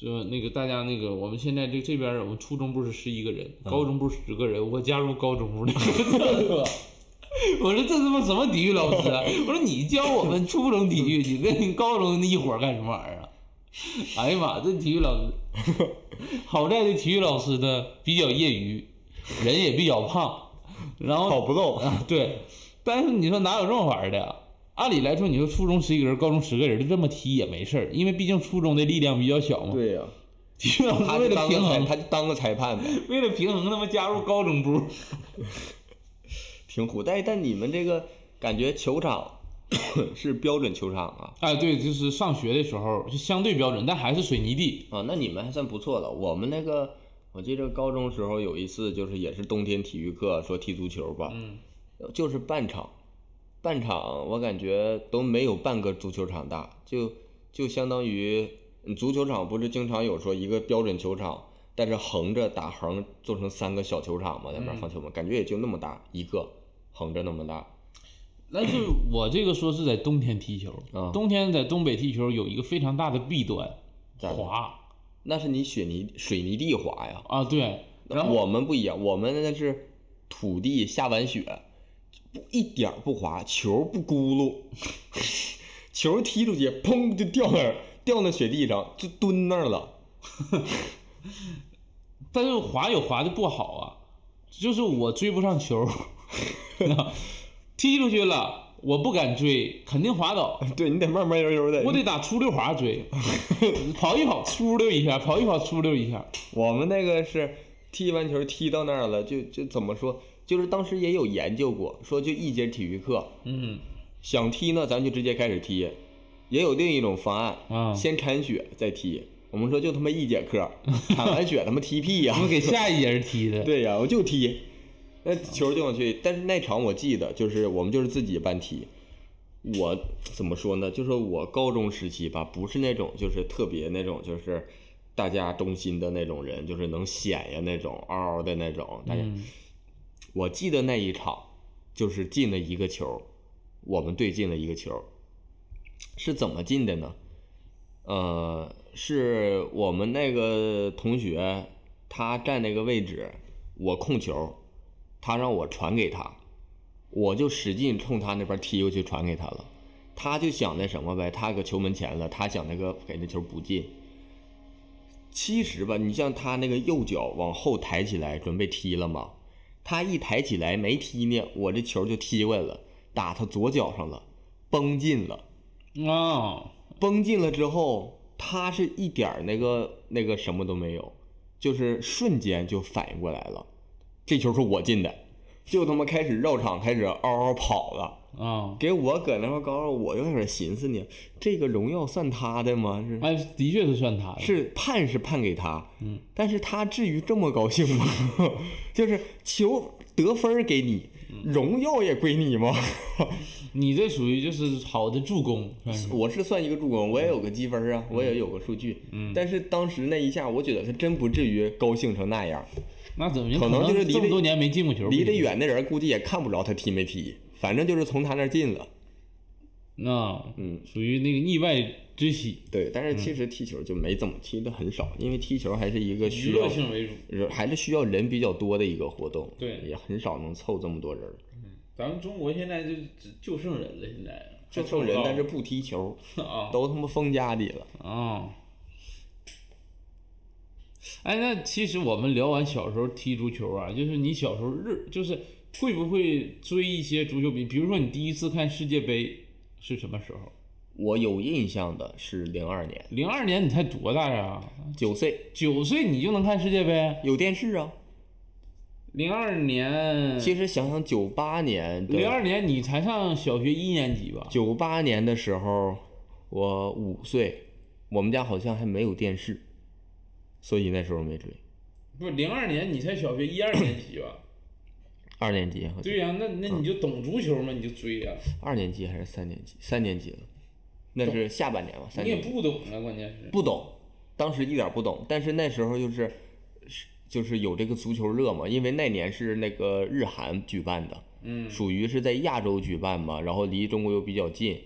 说那个大家那个我们现在这这边儿我们初中部是十一个人，高中部十个人，我加入高中部了。我说这他妈什么体育老师啊？我说你教我们初中体育，你跟你高中那一伙儿干什么玩意儿啊？哎呀妈，这体育老师，好在这体育老师呢比较业余，人也比较胖，然后跑不动。啊，对，但是你说哪有这么玩儿的呀？按理来说，你说初中十一个人，高中十个人，就这么踢也没事儿，因为毕竟初中的力量比较小嘛。对呀，体育老师为他就当个裁，了平衡，他就当个裁判呗，为了平衡，他妈加入高中部。挺苦。但但你们这个感觉球场 是标准球场啊哎，对，就是上学的时候就相对标准，但还是水泥地。啊，那你们还算不错了。我们那个我记得高中时候有一次就是也是冬天体育课说踢足球吧，嗯，就是半场，半场我感觉都没有半个足球场大，就就相当于嗯足球场不是经常有说一个标准球场，但是横着打横做成三个小球场嘛，在那边放球嘛，感觉也就那么大一个，横着那么大。但是我这个说是在冬天踢球，啊冬天在东北踢球有一个非常大的弊端，滑。那是你雪泥水泥地滑呀，啊，对，然后我们不一样，我们那是土地下完雪，不一点不滑，球不咕噜，球踢出去，砰就掉那儿，掉那雪地上，就蹲那儿了。但是滑有滑的不好啊，就是我追不上球，踢出去了，我不敢追，肯定滑倒，对你得慢慢悠悠的。我得打出溜滑追，跑一跑出溜一下，跑一跑出溜一下。我们那个是踢完球踢到那儿了，就就怎么说，就是当时也有研究过，说就一节体育课，嗯想踢呢咱就直接开始踢，也有另一种方案，啊，先铲雪再踢。我们说就他妈一节课，铲完雪他妈踢屁呀、我们给下一节人踢的。对呀、我就踢，那球就往去。但是那场我记得，就是我们就是自己班踢。我怎么说呢？就是我高中时期吧，不是那种就是特别那种就是大家中心的那种人，就是能显呀那种嗷嗷的那种。大家，嗯我记得那一场就是进了一个球，我们队进了一个球，是怎么进的呢？呃，是我们那个同学，他站那个位置，我控球，他让我传给他，我就使劲冲他那边踢过去传给他了。他就想那什么呗，他搁球门前了，他想那个给那球不进。其实吧，你像他那个右脚往后抬起来准备踢了嘛，他一抬起来没踢呢，我这球就踢过来了，打他左脚上了，崩进了。啊，崩进了之后，他是一点那个那个什么都没有，就是瞬间就反应过来了，这球是我进的，就他妈开始绕场，开始嗷嗷跑了。啊，给我搁那块高着，我就开始寻思呢，这个荣耀算他的吗？是哎，的确是算他的。是判是判给他，嗯，但是他至于这么高兴吗？就是球得分给你，荣耀也归你吗？你这属于就是好的助攻，是我是算一个助攻，我也有个积分啊，我也有个数据。嗯，但是当时那一下，我觉得他真不至于高兴成那样。那怎么可能就是这么多年没进过球，离得。远的人估计也看不着他踢没踢，反正就是从他那儿进了。那嗯，属于那个意外之喜，对，但是其实踢球就没怎么踢的很少，因为踢球还是一个娱需要乐性为主。人还是需要人比较多的一个活动。对也很少能凑这么多人嗯。咱们中国现在就只就剩人了，现在就剩人，但是不踢球，啊都他妈封家里了。啊。哎，那其实我们聊完小时候踢足球啊，就是你小时候日就是会不会追一些足球比？比如说你第一次看世界杯是什么时候？我有印象的是零二年，零二年你才多大呀？九岁，九岁你就能看世界杯？有电视啊。零二年，其实想想九八年的，零二年你才上小学一年级吧？九八年的时候，我五岁，我们家好像还没有电视，所以那时候没追。不是零二年你才小学一二年级吧？二年级好像，对呀、那那你就懂足球嘛，你就追呀、二年级还是三年级？三年级了，那是下半年吧？三你也年不懂啊，关键是。不懂，当时一点不懂，但是那时候就是是就是有这个足球热嘛，因为那年是那个日韩举办的，嗯，属于是在亚洲举办嘛，然后离中国又比较近，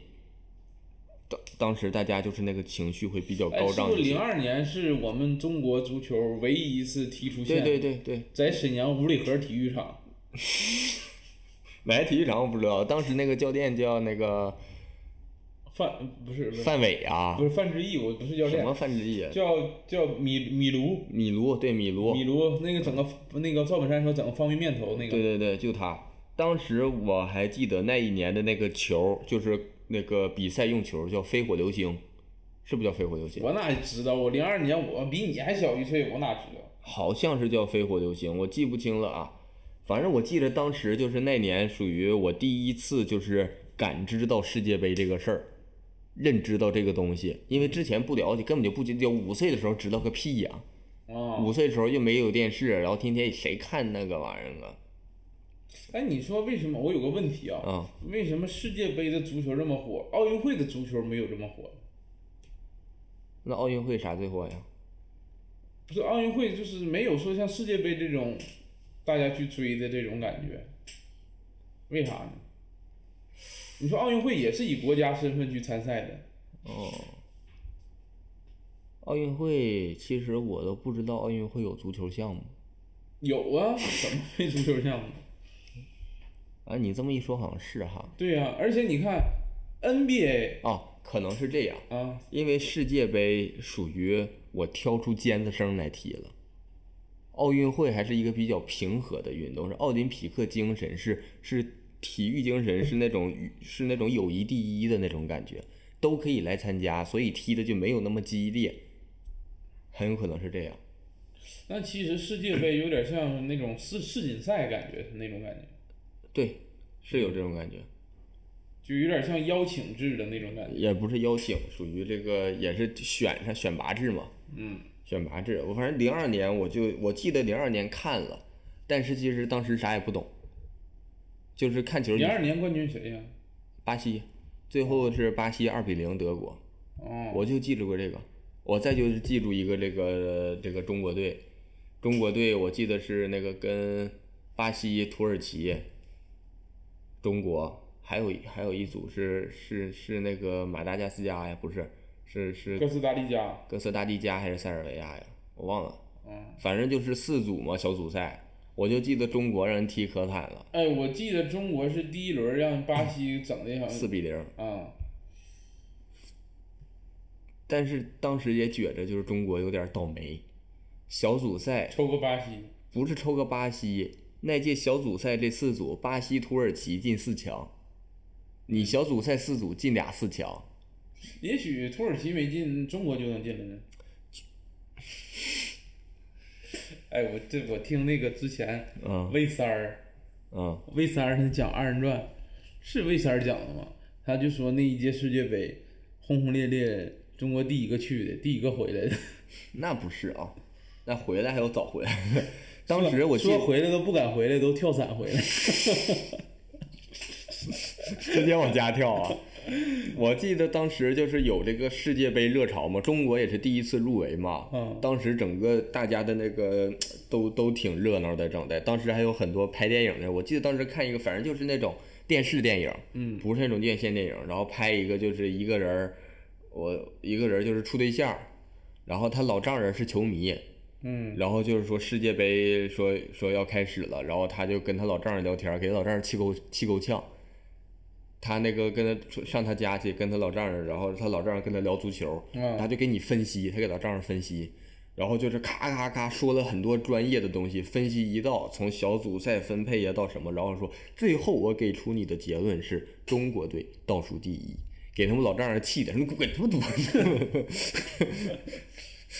当当时大家就是那个情绪会比较哎，高涨一些。二年是我们中国足球唯一一次踢出线对？对对对，在沈阳五里河体育场。哪个体育场我不知道，当时那个教练叫那个范不是范伟啊不，是范志毅，我不是教练什么，范志毅啊，叫叫米米卢米卢对米卢，米卢那个整个那个赵本山说整个方便面头那个。对对对，就他。当时我还记得那一年的那个球，就是那个比赛用球叫飞火流星，是不是叫飞火流星？我哪知道？我零二年我比你还小一岁，我哪知道？好像是叫飞火流星，我记不清了啊。反正我记得当时就是那年属于我第一次就是感知到世界杯这个事儿，认知到这个东西，因为之前不了解，根本就不知道。五岁的时候知道个屁呀、啊、五岁的时候又没有电视，然后天天谁看那个玩意儿啊？哎，你说为什么？我有个问题啊，啊、为什么世界杯的足球这么火，奥运会的足球没有这么火？那奥运会啥最火呀？不是奥运会就是没有说像世界杯这种大家去追的这种感觉，为啥呢？你说奥运会也是以国家身份去参赛的，哦，奥运会其实我都不知道奥运会有足球项目有啊，怎么没足球项目？啊。你这么一说好像是哈。对呀、而且你看 NBA 哦，可能是这样。啊，因为世界杯属于我挑出尖子生来踢了，奥运会还是一个比较平和的运动，是奥林匹克精神，是是体育精神，是那种是那种友谊第一的那种感觉，都可以来参加，所以踢的就没有那么激烈，很有可能是这样。那其实世界杯有点像那种世世锦赛感觉，是那种感觉，对，是有这种感觉，就有点像邀请制的那种感觉。也不是邀请，属于这个也是选上选拔制嘛。嗯，选拔制，我反正零二年我就我记得零二年看了，但是其实当时啥也不懂，就是看球。零二年冠军谁呀？巴西，最后是巴西二比零德国。哦，我就记住过这个，我再就是记住一个这个这个中国队，中国队我记得是那个跟巴西、土耳其、中国，还有还有一组是是是那个马达加斯加呀，不是，是是哥斯达黎加。哥斯达黎加还是塞尔维亚呀？我忘了，嗯，反正就是四组嘛，小组赛，我就记得中国让人踢可惨了，哎，我记得中国是第一轮让巴西整的好像四比零。啊，但是当时也觉着就是中国有点倒霉，小组赛抽个巴西。不是抽个巴西，那届小组赛这四组，巴西、土耳其进四强，你小组赛四组进俩四强，也许土耳其没进，中国就能进了呢。哎，我这我听那个之前嗯魏三儿，嗯魏三儿他讲二人转，是魏三儿讲的吗？他就说那一届世界杯轰轰烈烈，中国第一个去的，第一个回来的。那不是啊，那回来还要早回来。当时我记说回来都不敢回来，都跳伞回来。直接往家跳啊！我记得当时就是有这个世界杯热潮嘛，中国也是第一次入围嘛。嗯当时整个大家的那个 都都挺热闹的，整的。当时还有很多拍电影的，我记得当时看一个，反正就是那种电视电影，嗯不是那种院线电影，然后拍一个就是一个人儿，我一个人儿就是处对象，然后他老丈人是球迷，嗯然后就是说世界杯说说要开始了，然后他就跟他老丈人聊天，给他老丈人气够气够呛。他那个跟他上他家去跟他老丈人，然后他老丈人跟他聊足球，嗯他就给你分析，他给老丈人分析，然后就是咔咔咔说了很多专业的东西，分析一道从小组赛分配呀到什么，然后说最后我给出你的结论是中国队倒数第一，给他们老丈人气的，你滚他妈犊子！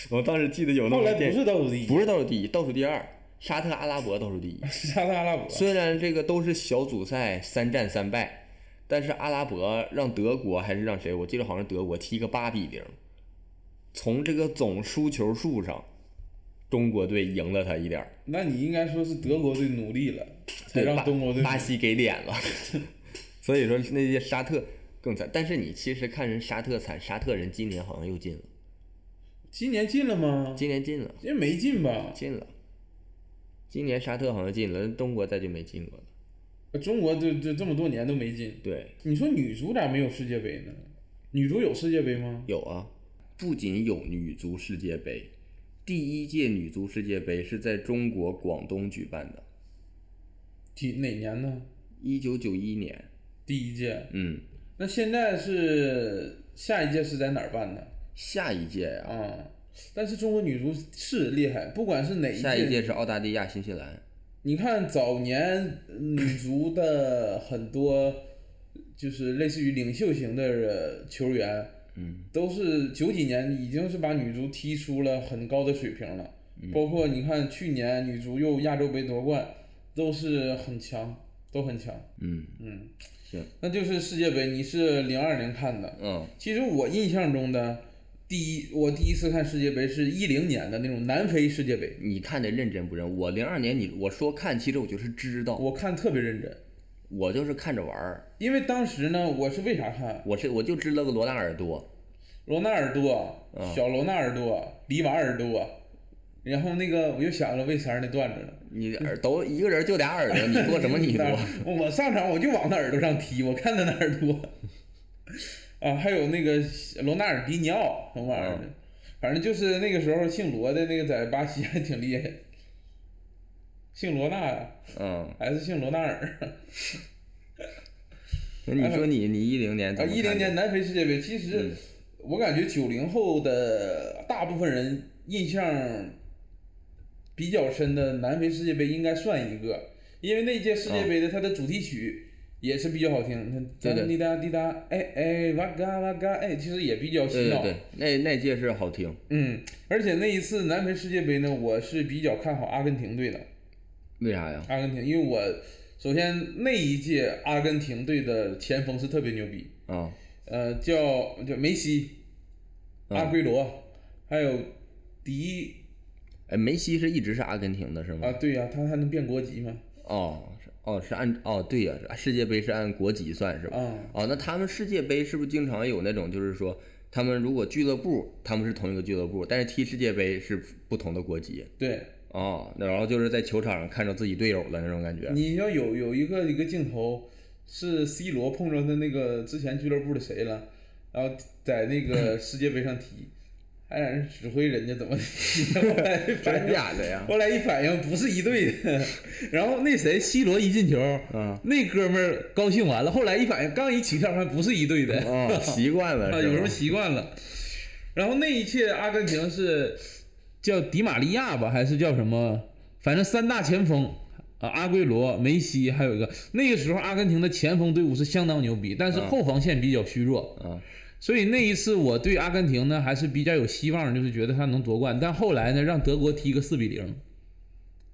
我 当时记得有那后来不是倒数第一，不是倒数第一，倒数第二，沙特阿拉伯倒数第一。沙特阿拉伯。虽然这个都是小组赛三战三败，但是阿拉伯让德国还是让谁？我记得好像德国踢个八比零。从这个总输球数上，中国队赢了他一点儿，那你应该说是德国队努力了，才让对巴中国队巴西给脸了。所以说那些沙特更惨，但是你其实看人沙特惨，沙特人今年好像又进了，今年进了吗？今年进了，今年没进吧？进了。今年沙特好像进了，中国再就没进过了。中国这这这么多年都没进。对，你说女足咋没有世界杯呢？女足有世界杯吗？有啊，不仅有女足世界杯，第一届女足世界杯是在中国广东举办的，几哪年呢？一九九一年。第一届。嗯，那现在是下一届是在哪儿办的？下一届呀、啊，但是中国女足是厉害，不管是哪一届，下一届是澳大利亚、新西兰。你看早年女足的很多就是类似于领袖型的球员，嗯，都是九几年已经是把女足踢出了很高的水平了。包括你看去年女足又亚洲杯夺冠，都是很强，都很强。嗯，嗯，行，那就是世界杯，你是零二年看的。嗯，其实我印象中的第一，我第一次看世界杯是一零年的那种南非世界杯，你看的认真不认？我零二年你我说看，其实我就是知道，我看特别认真，我就是看着玩儿。因为当时呢，我是为啥看？我是我就知道个罗纳尔多，罗纳尔多、嗯小罗纳尔多、里瓦尔多，然后那个我又想了魏三儿那段子了。你耳都一个人就俩耳朵，你多什么你多？我上场我就往他耳朵上踢，我看他那耳朵。啊，还有那个罗纳尔迪尼奥什么玩意儿的，反正就是那个时候姓罗的那个在巴西还挺厉害，姓罗纳呀，嗯，还是姓罗纳尔？那你说你 你一零年啊，一零年南非世界杯，其实嗯。我感觉九零后的大部分人印象比比较深的南非世界杯应该算一个，因为那届世界杯的它的主题曲也是比较好听，哦对对滴答滴答，哎哎哇嘎哇嘎，哎，其实也比较洗脑。对对对，那那届是好听，嗯，而且那一次南非世界杯呢，我是比较看好阿根廷队的。为啥呀？阿根廷，因为我首先那一届阿根廷队的前锋是特别牛逼，啊，呃，叫叫梅西、嗯阿圭罗，还有迪哎，梅西是一直是阿根廷的是吗？啊，对呀、他还能变国籍吗？哦，是哦，是按哦，对呀、是世界杯是按国籍算是吧？啊，哦，那他们世界杯是不是经常有那种，就是说，他们如果俱乐部他们是同一个俱乐部，但是踢世界杯是不同的国籍？对，哦，那然后就是在球场上看着自己队友的那种感觉。你要有有一个一个镜头是 C 罗碰着他那个之前俱乐部的谁了，然后在那个世界杯上踢，还让人指挥人家怎么踢，后来反真应假的呀？后来一反应不是一队的，然后那谁 C 罗一进球，嗯那哥们儿高兴完了，后来一反应刚一起跳，还不是一队的，哦，习惯了 啊，有什么习惯了。然后那一届阿根廷是叫迪玛利亚吧，还是叫什么？反正三大前锋啊，阿圭罗、梅西，还有一个那个时候阿根廷的前锋队伍是相当牛逼，但是啊后防线比较虚弱，啊？所以那一次我对阿根廷呢还是比较有希望，就是觉得他能夺冠。但后来呢，让德国踢个四比零，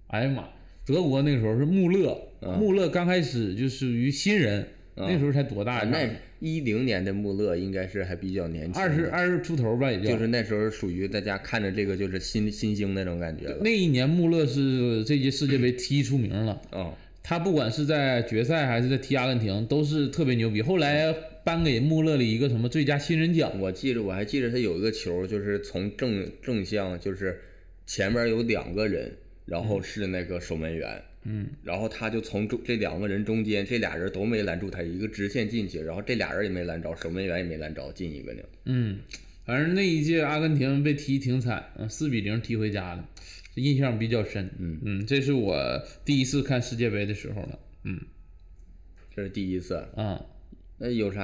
哎呀妈，德国那个时候是穆勒，啊穆勒刚开始就属于新人，那时候才多大？那一零年的穆勒应该是还比较年轻，二十二十出头吧，也就就是那时候属于大家看着这个就是新新星那种感觉了。那一年穆勒是这届世界杯踢出名了，哦，他不管是在决赛还是在踢阿根廷，都是特别牛逼。后来颁给穆勒了一个什么最佳新人奖，我记着我还记着他有一个球，就是从正正向，就是前面有两个人，然后是那个守门员，嗯，然后他就从中这两个人中间，这俩人都没拦住他，一个直线进去，然后这俩人也没拦着，守门员也没拦着，进一个呢。嗯，反正那一届阿根廷被踢挺惨，嗯，四比零踢回家了，印象比较深。嗯嗯，这是我第一次看世界杯的时候了。嗯这是第一次。啊，那有啥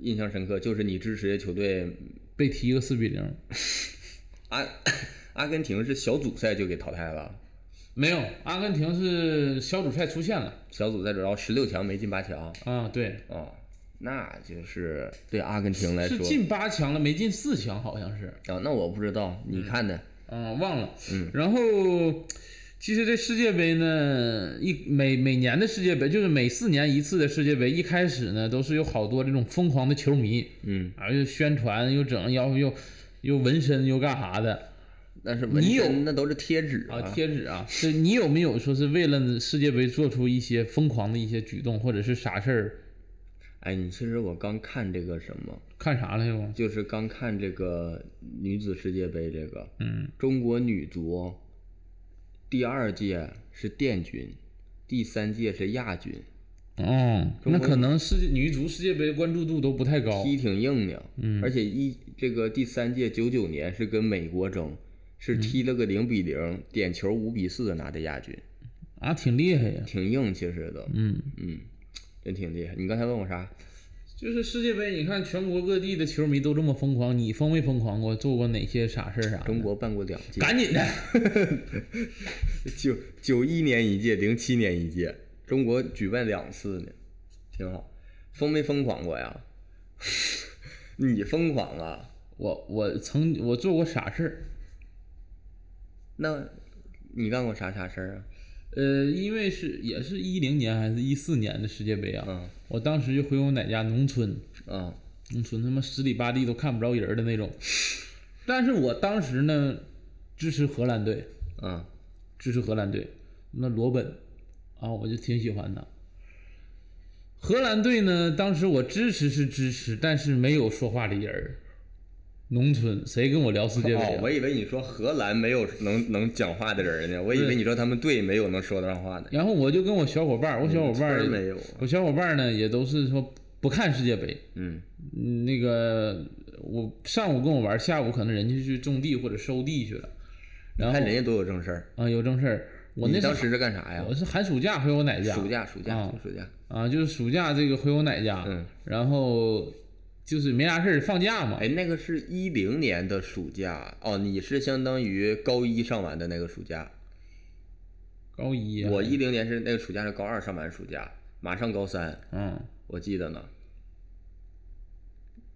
印象深刻？就是你支持的球队被踢个四比零，阿 阿根廷是小组赛就给淘汰了，没有，阿根廷是小组赛出现了。小组赛主要十六强没进八强啊，对，啊、那就是对阿根廷来说是进八强了，没进四强，好像是。啊，那我不知道，你看的，嗯，忘了。嗯，然后其实这世界杯呢，一每每年的世界杯，就是每四年一次的世界杯，一开始呢都是有好多这种疯狂的球迷嗯，啊，又宣传又整，要又又纹身又干啥的那是纹你有身那都是贴纸啊，贴纸啊。是你有没有说是为了世界杯做出一些疯狂的一些举动，或者是啥事儿？哎，你其实我刚看这个什么，看啥来着？就是刚看这个女子世界杯这个，嗯，中国女足第二届是殿军，第三届是亚军，哦，那可能世界女足世界杯关注度都不太高。踢挺硬的，嗯而且一这个第三届九九年是跟美国争，是嗯踢了个零比零，点球五比四拿的亚军，啊，挺厉害呀。挺硬其实都，嗯。嗯，真挺厉害。你刚才问我啥？就是世界杯，你看全国各地的球迷都这么疯狂，你疯没疯狂过？做过哪些傻事儿啥的？中国办过两届，赶紧的，九九一年一届，零七年一届，中国举办两次呢，挺好。疯没疯狂过呀？你疯狂啊？我我曾我做过傻事儿，那你干过啥傻事儿啊？呃，因为是也是一零年还是一四年的世界杯啊，嗯我当时就回我奶家农村，啊农村他妈十里八地都看不着人儿的那种，但是我当时呢支持荷兰队，啊支持荷兰队，那罗本啊，我就挺喜欢他。荷兰队呢，当时我支持是支持，但是没有说话的人儿。农村谁跟我聊世界杯、啊哦，我以为你说荷兰没有能能讲话的人呢，我以为你说他们队没有能说得上话的。然后我就跟我小伙伴儿，我小伙伴我小伙伴儿呢也都是说不看世界杯。嗯嗯那个我上午跟我玩，下午可能人家去种地或者收地去了。然后看人家多有正事儿。啊有正事儿，我那当时是干啥呀我？是寒暑假回我奶家。暑假暑假啊暑假。啊，就是暑假这个回我奶家，嗯然后就是没啥事儿放假嘛，哎，那个是一零年的暑假哦，你是相当于高一上完的那个暑假。高一啊，我一零年是那个暑假是高二上完暑假，马上高三，嗯我记得呢。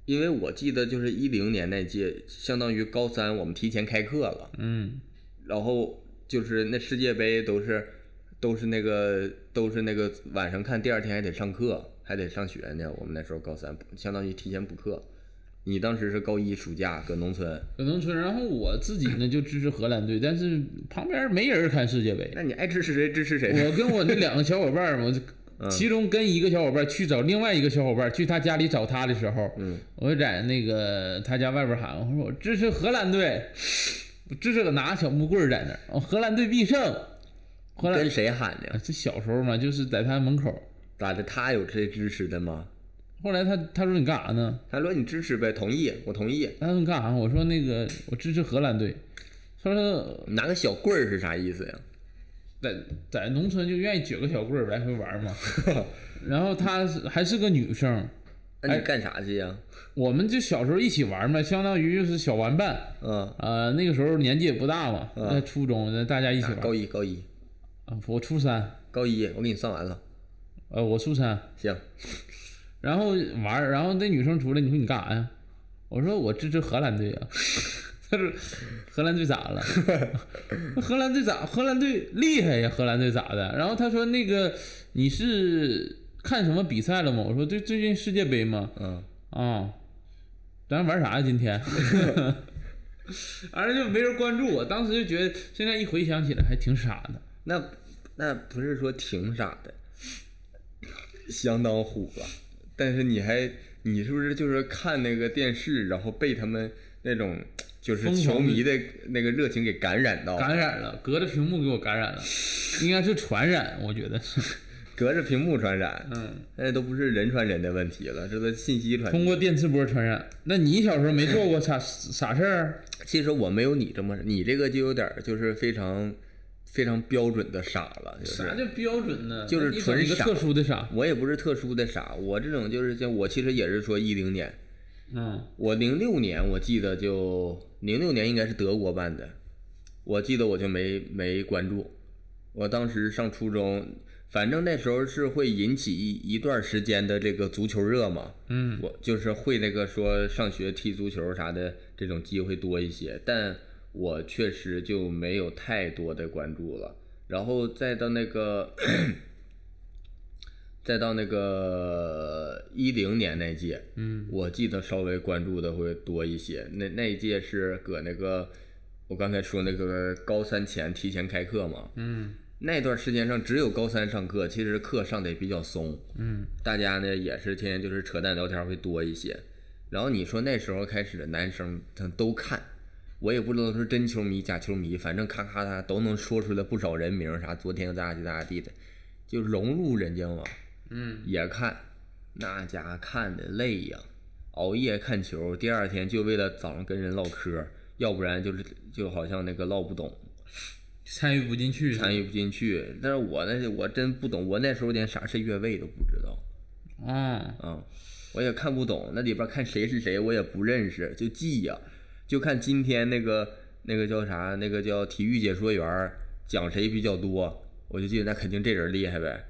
因为我记得就是一零年那届，相当于高三我们提前开课了，嗯然后就是那世界杯都是都是那个都是那个晚上看，第二天还得上课，还得上学呢。我们那时候高三，相当于提前补课。你当时是高一暑假搁农村，搁农村，然后我自己呢就支持荷兰队，但是旁边没人看世界杯，那你爱支持谁支持谁。我跟我那两个小伙伴儿嘛，我其中跟一个小伙伴儿去找另外一个小伙伴儿去他家里找他的时候，嗯，我就在那个他家外边喊，我说我支持荷兰队，我支持个拿小木棍儿在那荷兰队必胜，荷兰跟谁喊的？这小时候嘛，就是在他门口。咋的？他有这支持的吗？后来他他说你干啥呢？他说你支持呗，同意，我同意。他说你干啥？我说那个我支持荷兰队。他说拿个小棍儿是啥意思呀？在在农村就愿意举个小棍儿来回玩嘛。然后她还是个女生，那你干啥去呀？我们就小时候一起玩嘛，相当于就是小玩伴。嗯，呃，那个时候年纪也不大嘛，嗯在初中，那大家一起玩。高一高一啊我初三，高一，我给你算完了。呃，我初三，行，然后玩儿，然后那女生出来，你说你干啥呀？我说我支持荷兰队啊。他说荷兰队咋了？荷兰队咋？荷兰队厉害呀！荷兰队咋的？然后他说那个你是看什么比赛了吗？我说对，最近世界杯吗？嗯，啊，咱玩啥呀？今天？反正就没人关注我，当时就觉得现在一回想起来还挺傻的。那那不是说挺傻的，相当虎了。但是你还你是不是就是看那个电视，然后被他们那种就是球迷的那个热情给感染到，感染了，隔着屏幕给我感染了，应该是传染，我觉得是。隔着屏幕传染，嗯，那都不是人传人的问题了，这都信息传通过电磁波传染。那你小时候没做过啥 啥事儿？其实我没有你这么，你这个就有点儿就是非常非常标准的傻了，就是啥叫标准呢？就是纯傻一个特殊的傻。我也不是特殊的傻，我这种就是像我其实也是说一零年，嗯我零六年我记得就零六年应该是德国办的，我记得我就没没关注，我当时上初中，反正那时候是会引起一一段时间的这个足球热嘛，嗯我就是会那个说上学踢足球啥的这种机会多一些，但我确实就没有太多的关注了。然后再到那个，再到那个一零年那届，嗯我记得稍微关注的会多一些。那那一届是搁那个我刚才说那个高三前提前开课嘛，嗯那段时间上只有高三上课，其实课上的也比较松，嗯大家呢也是天天就是扯淡聊天会多一些。然后你说那时候开始的男生他都看，我也不知道是真球迷假球迷，反正咔咔他都能说出来不少人名啥，昨天咋地咋地的，就融入人家嘛，嗯，也看，那家看的累呀，熬夜看球，第二天就为了早上跟人唠嗑，要不然就是就好像那个唠不懂，参与不进去。参与不进去。但是我那我真不懂，我那时候连啥是越位都不知道。啊，啊，我也看不懂，那里边看谁是谁我也不认识，就记呀，就看今天那个那个叫啥，那个叫体育解说员儿讲谁比较多，我就记得那肯定这人厉害呗。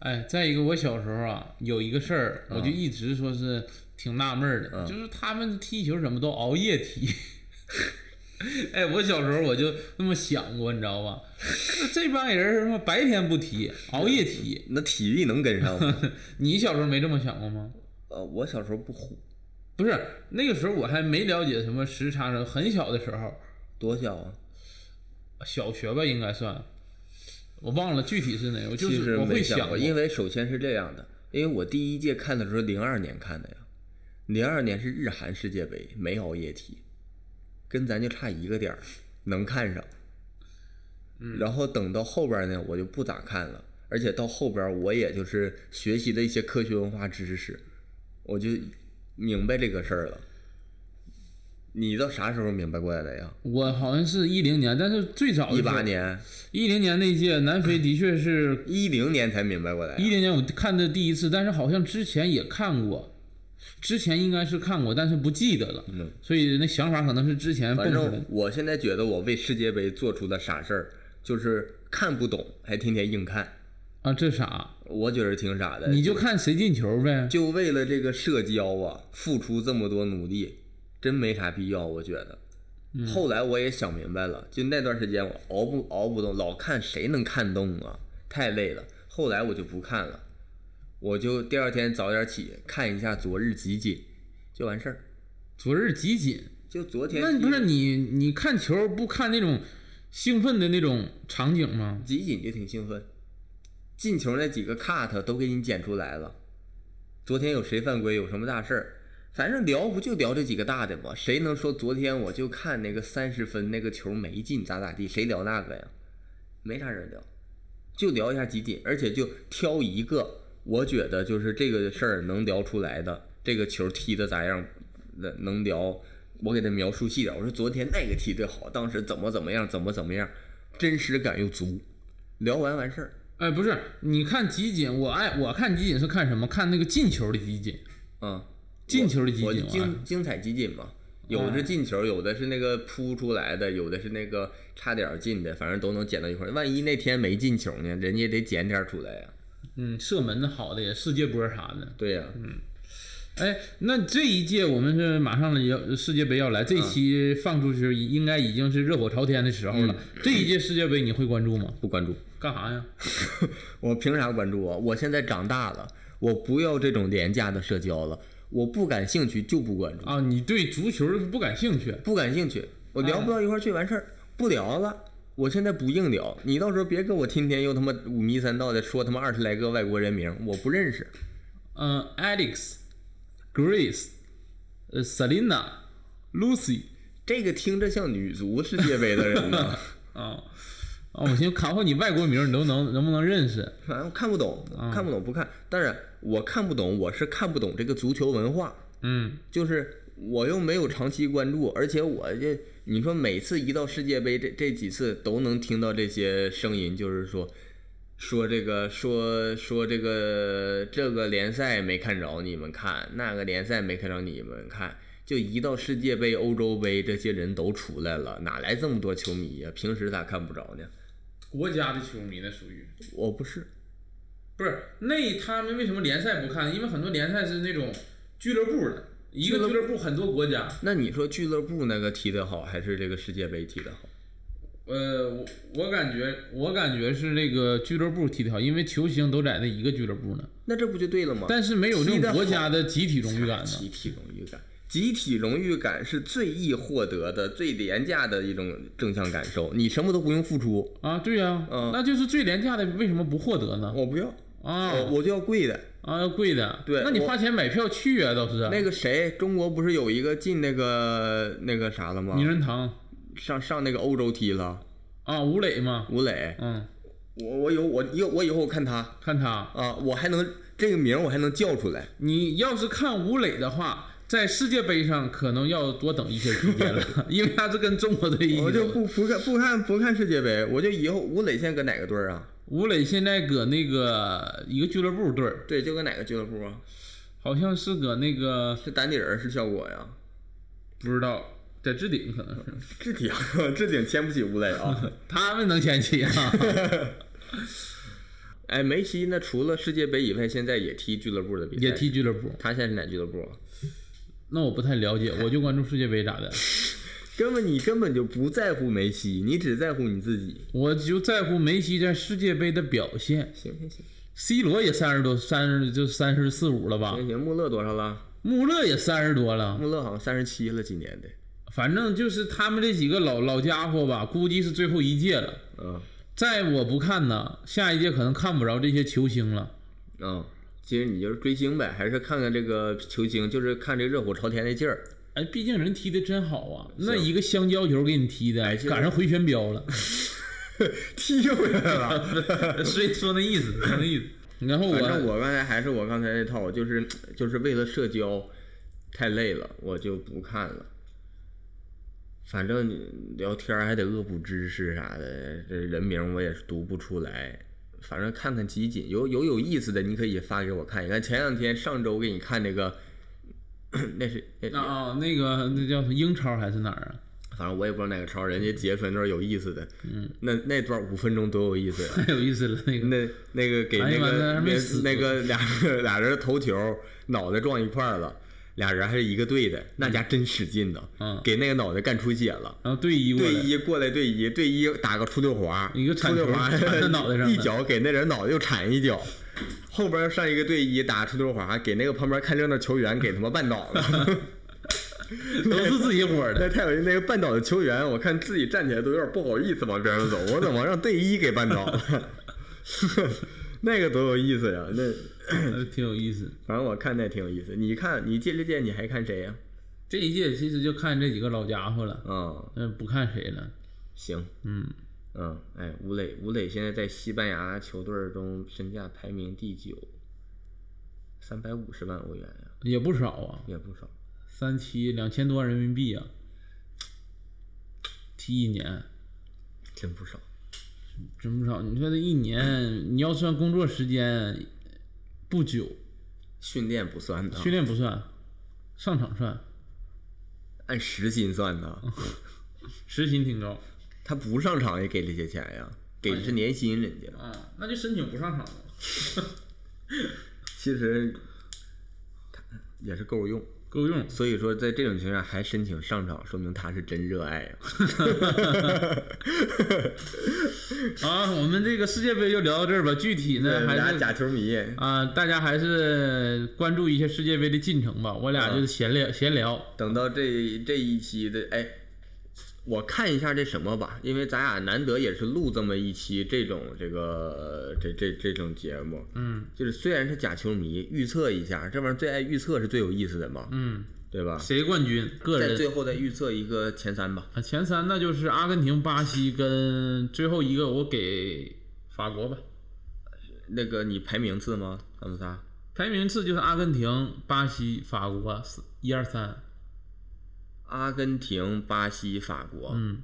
哎，再一个，我小时候啊，有一个事儿，我就一直说是挺纳闷儿的，嗯就是他们踢球怎么都熬夜踢。哎，我小时候我就那么想过，你知道吧？那这帮人儿他妈白天不踢，熬夜踢。那体力能跟上吗？你小时候没这么想过吗？呃，我小时候不虎，不是，那个时候我还没了解什么时差什么，很小的时候，多小啊！小学吧应该算，我忘了具体是哪个，我就其实是我会想过，因为首先是这样的，因为我第一届看的时候零二年看的呀，零二年是日韩世界杯，没熬夜踢，跟咱就差一个点儿，能看上。然后等到后边呢，我就不咋看了，而且到后边我也就是学习了一些科学文化知识，我就明白这个事儿了。你到啥时候明白过来的呀？我好像是一零年，但是最早一八，年、一零年那届南非的确是 一零年才明白过来呀。一零年我看的第一次，但是好像之前也看过，之前应该是看过，但是不记得了，嗯所以那想法可能是之前蹦反正。我现在觉得我为世界杯做出的傻事儿，就是看不懂，还天天硬看，啊，这傻，我觉得挺傻的。你就看谁进球呗。就为了这个社交啊，付出这么多努力，真没啥必要，我觉得。后来我也想明白了，就那段时间我熬不熬不动，老看谁能看动啊，太累了。后来我就不看了，我就第二天早点起看一下昨日集锦，就完事儿。昨日集锦，就昨天那踢不是你你看球不看那种兴奋的那种场景吗？集锦就挺兴奋，进球那几个 cut 都给你剪出来了。昨天有谁犯规，有什么大事儿，反正聊不就聊这几个大的吗？谁能说昨天我就看那个三十分那个球没进咋咋地？谁聊那个呀？没啥人聊，就聊一下集锦，而且就挑一个我觉得就是这个事儿能聊出来的，这个球踢的咋样，能能聊，我给他描述细点。我说昨天那个踢的好，当时怎么怎么样，怎么怎么样，真实感又足。聊完完事儿，哎，不是，你看集锦，我爱我看集锦是看什么？看那个进球的集锦，嗯，进球的集锦。精精彩集锦嘛，有的是进球，有的是那个扑出来的，有的是那个差点进的，反正都能捡到一块儿。万一那天没进球呢，人家也得捡点儿出来呀。嗯，射门的好的也世界波啥的。对呀、嗯哎，那这一届我们是马上要世界杯要来，这期放出去应该已经是热火朝天的时候了。这一届世界杯你会关注吗？不关注，干啥呀？我凭啥关注啊？我现在长大了，我不要这种廉价的社交了，我不感兴趣就不关注，啊，你对足球不感兴趣？不感兴趣，我聊不到一块儿去，完事儿不聊了。我现在不硬聊，你到时候别跟我天天又他妈五迷三道的说他妈二十来个外国人名，我不认识。嗯，Alex、Grace、呃，Selina、Lucy 这个听着像女足世界杯的人呢，啊。啊，我寻思考考你外国名，你都能能不能认识？反正看不懂，看不懂不看。但是，我看不懂，我是看不懂这个足球文化，嗯，就是我又没有长期关注，而且我这你说每次一到世界杯这这几次都能听到这些声音，就是说说这个说说这个这个联赛没看着你们看，那个联赛没看着你们看。就一到世界杯、欧洲杯，这些人都出来了，哪来这么多球迷呀、平时咋看不着呢？国家的球迷那属于我不是，不是那他们为什么联赛不看？因为很多联赛是那种俱乐部的，一个俱乐部很多国家。那你说俱乐部那个踢得好，还是这个世界杯踢得好？呃，我我感觉我感觉是那个俱乐部踢得好，因为球星都在那一个俱乐部呢，那这不就对了吗？但是没有这踢得好种国家的集体荣誉感呢。集体荣誉感，集体荣誉感是最易获得的、最廉价的一种正向感受。你什么都不用付出，啊，对呀、嗯那就是最廉价的，为什么不获得呢？我不要，啊我我就要贵的。啊，要贵的。对那你花钱买票去啊，倒是。那个谁，中国不是有一个进那个那个啥了吗名？人堂上上那个欧洲踢了，啊，吴磊嘛，吴磊。嗯，我我有我以后我以后看他看他，啊，我还能这个名儿我还能叫出来。你要是看吴磊的话，在世界杯上可能要多等一些时间了，因为他是跟中国队一起我就。不不看不看不看世界杯，我就以后吴磊现在搁哪个队儿啊？吴磊现在搁那个一个俱乐部队儿，对，就搁哪个俱乐部啊？好像是搁那个是丹底儿是效果呀？不知道，在置顶可能是，置顶置顶签不起吴磊啊。他们能签起啊。哎，梅西那除了世界杯以外，现在也踢俱乐部的比赛，也踢。俱乐部，他现在是哪俱乐部啊？那我不太了解，我就关注世界杯咋的，根本你根本就不在乎梅西，你只在乎你自己。我就在乎梅西在世界杯的表现。行行行 C 罗也三十多，三十就三十四五了吧？行行，穆勒多少了？穆勒也三十多了，穆勒好像三十七了，今年的。反正就是他们这几个老老家伙吧，估计是最后一届了。嗯再我不看呢，下一届可能看不着这些球星了。嗯，其实你就是追星呗，还是看看这个球星，就是看这热火朝天的劲儿。哎，毕竟人踢的真好啊！那一个香蕉球给你踢的，赶上回旋镖了，踢回来了。所以说那意思，说那意思。然后反正我我刚才还是我刚才那套，就是就是为了社交，太累了，我就不看了。反正聊天还得恶补知识啥的，这人名我也是读不出来。反正看看集锦，有有有意思的，你可以发给我看一看。前两天上周给你看那个，那是那啊啊，那个那叫英超还是哪儿啊？反正我也不知道哪个超，人家截出来那段有意思的，嗯，那那段五分钟多有意思呀、太有意思了，那个那那个给那个那个俩俩人 头球脑袋撞一块儿了，俩人还是一个队的，那家真使劲呢，嗯给那个脑袋干出血了。然后队医过队来，医过来，队医队医打个出溜滑，一个出溜滑脑袋上一脚给那人脑袋又铲一脚，后边上一个队医打出溜滑，给那个旁边看热闹球员给他妈绊倒了。都是自己伙的。太有那个绊倒的球员，我看自己站起来都有点不好意思往边上走，我怎么让队医给绊倒了？那个多有意思呀！那呃 挺有意思。反正我看那挺有意思。你看，你这届你还看谁呀、这一届其实就看这几个老家伙了，啊？嗯，不看谁了。行，嗯，嗯，哎，吴磊，吴磊现在在西班牙球队中身价排名第九，三百五十万欧元呀，也不少啊，也不少。三七两千多万人民币啊，踢一年真不少。真不少。你说这一年，你要算工作时间不久，训练不算的，训练不算，上场算，按时薪算的。时薪挺高他不上场也给这些钱呀，给的是年薪人家。啊，那就申请不上场了，其实他也是够用。够用。所以说，在这种情况下还申请上场，说明他是真热爱呀。啊，我们这个世界杯就聊到这儿吧。具体呢，还是假球迷，啊、大家还是关注一下世界杯的进程吧。我俩就是闲聊、闲聊。等到这这一期的，哎，我看一下这什么吧，因为咱俩难得也是录这么一期这种这个这这这种节目，嗯就是虽然是假球迷，预测一下，这玩意儿最爱预测是最有意思的嘛，嗯，对吧？谁冠军？个人在最后再预测一个前三吧。啊，前三那就是阿根廷、巴西跟最后一个我给法国吧。那个你排名次吗？他们仨？排名次就是阿根廷、巴西、法国，四一二三。阿根廷、巴西、法国。嗯，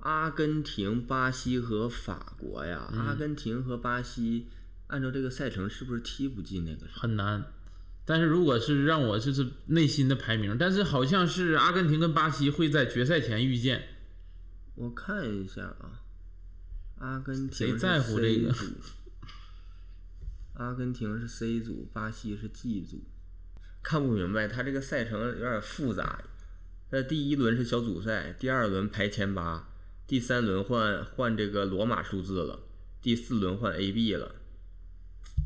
阿根廷、巴西和法国呀，阿根廷和巴西按照这个赛程是不是踢不进那个？很难。但是如果是让我就是内心的排名，但是好像是阿根廷跟巴西会在决赛前遇见。我看一下啊，阿根廷谁在乎这个 阿根廷是 C 组，巴西是 G 组。看不明白，他这个赛程有点复杂。那第一轮是小组赛，第二轮排前八，第三轮换换这个罗马数字了，第四轮换 AB 了。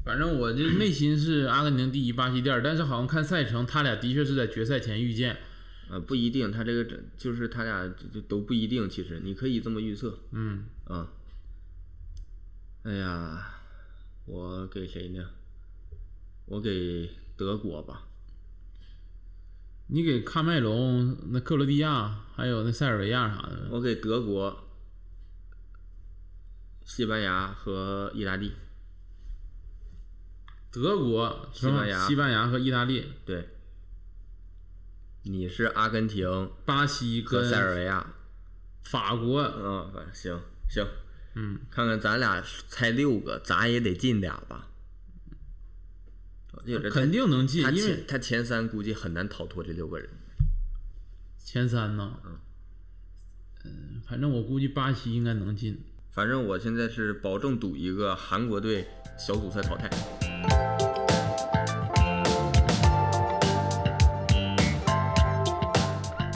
反正我这内心是阿根廷第一，巴西第二，但是好像看赛程，他俩的确是在决赛前遇见。啊，不一定，他这个就是他俩就就都不一定。其实你可以这么预测嗯，啊。哎呀，我给谁呢？我给德国吧。你给喀麦隆、那克罗地亚还有那塞尔维亚啥的，我给德国、西班牙和意大利。德国、西班牙西班牙和意大利，对，你是阿根廷巴西和跟塞尔维亚。法国，嗯，反正行行，嗯，看看咱俩猜六个，咱也得进俩吧。肯定能进，他因为前他前三估计很难逃脱这六个人。前三呢。嗯，反正我估计巴西应该能进。反正我现在是保证赌一个韩国队小组赛淘汰。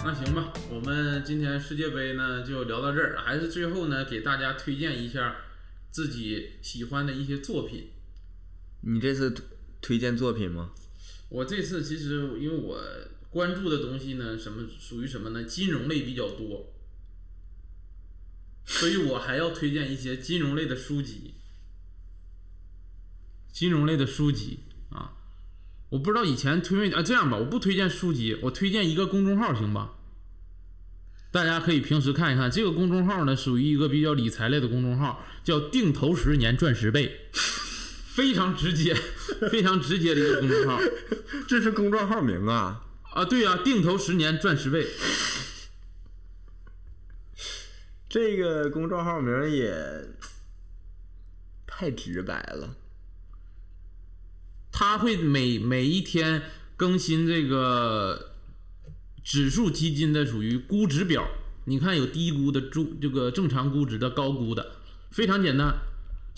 那行吧，我们今天世界杯呢就聊到这儿，还是最后呢给大家推荐一下自己喜欢的一些作品。你这次推荐作品吗？我这次其实因为我关注的东西呢，什么属于什么呢？金融类比较多，所以我还要推荐一些金融类的书籍。金融类的书籍啊，我不知道以前推荐啊，这样吧，我不推荐书籍，我推荐一个公众号，行吧？大家可以平时看一看，这个公众号呢属于一个比较理财类的公众号，叫“定投十年赚十倍”，非常直接，非常直接的一个公众号。这是公众号名啊！啊，对呀、定投十年赚十倍。这个公众号名也太直白了。他会每每一天更新这个指数基金的属于估值表，你看有低估的、中这个正常估值的、高估的，非常简单。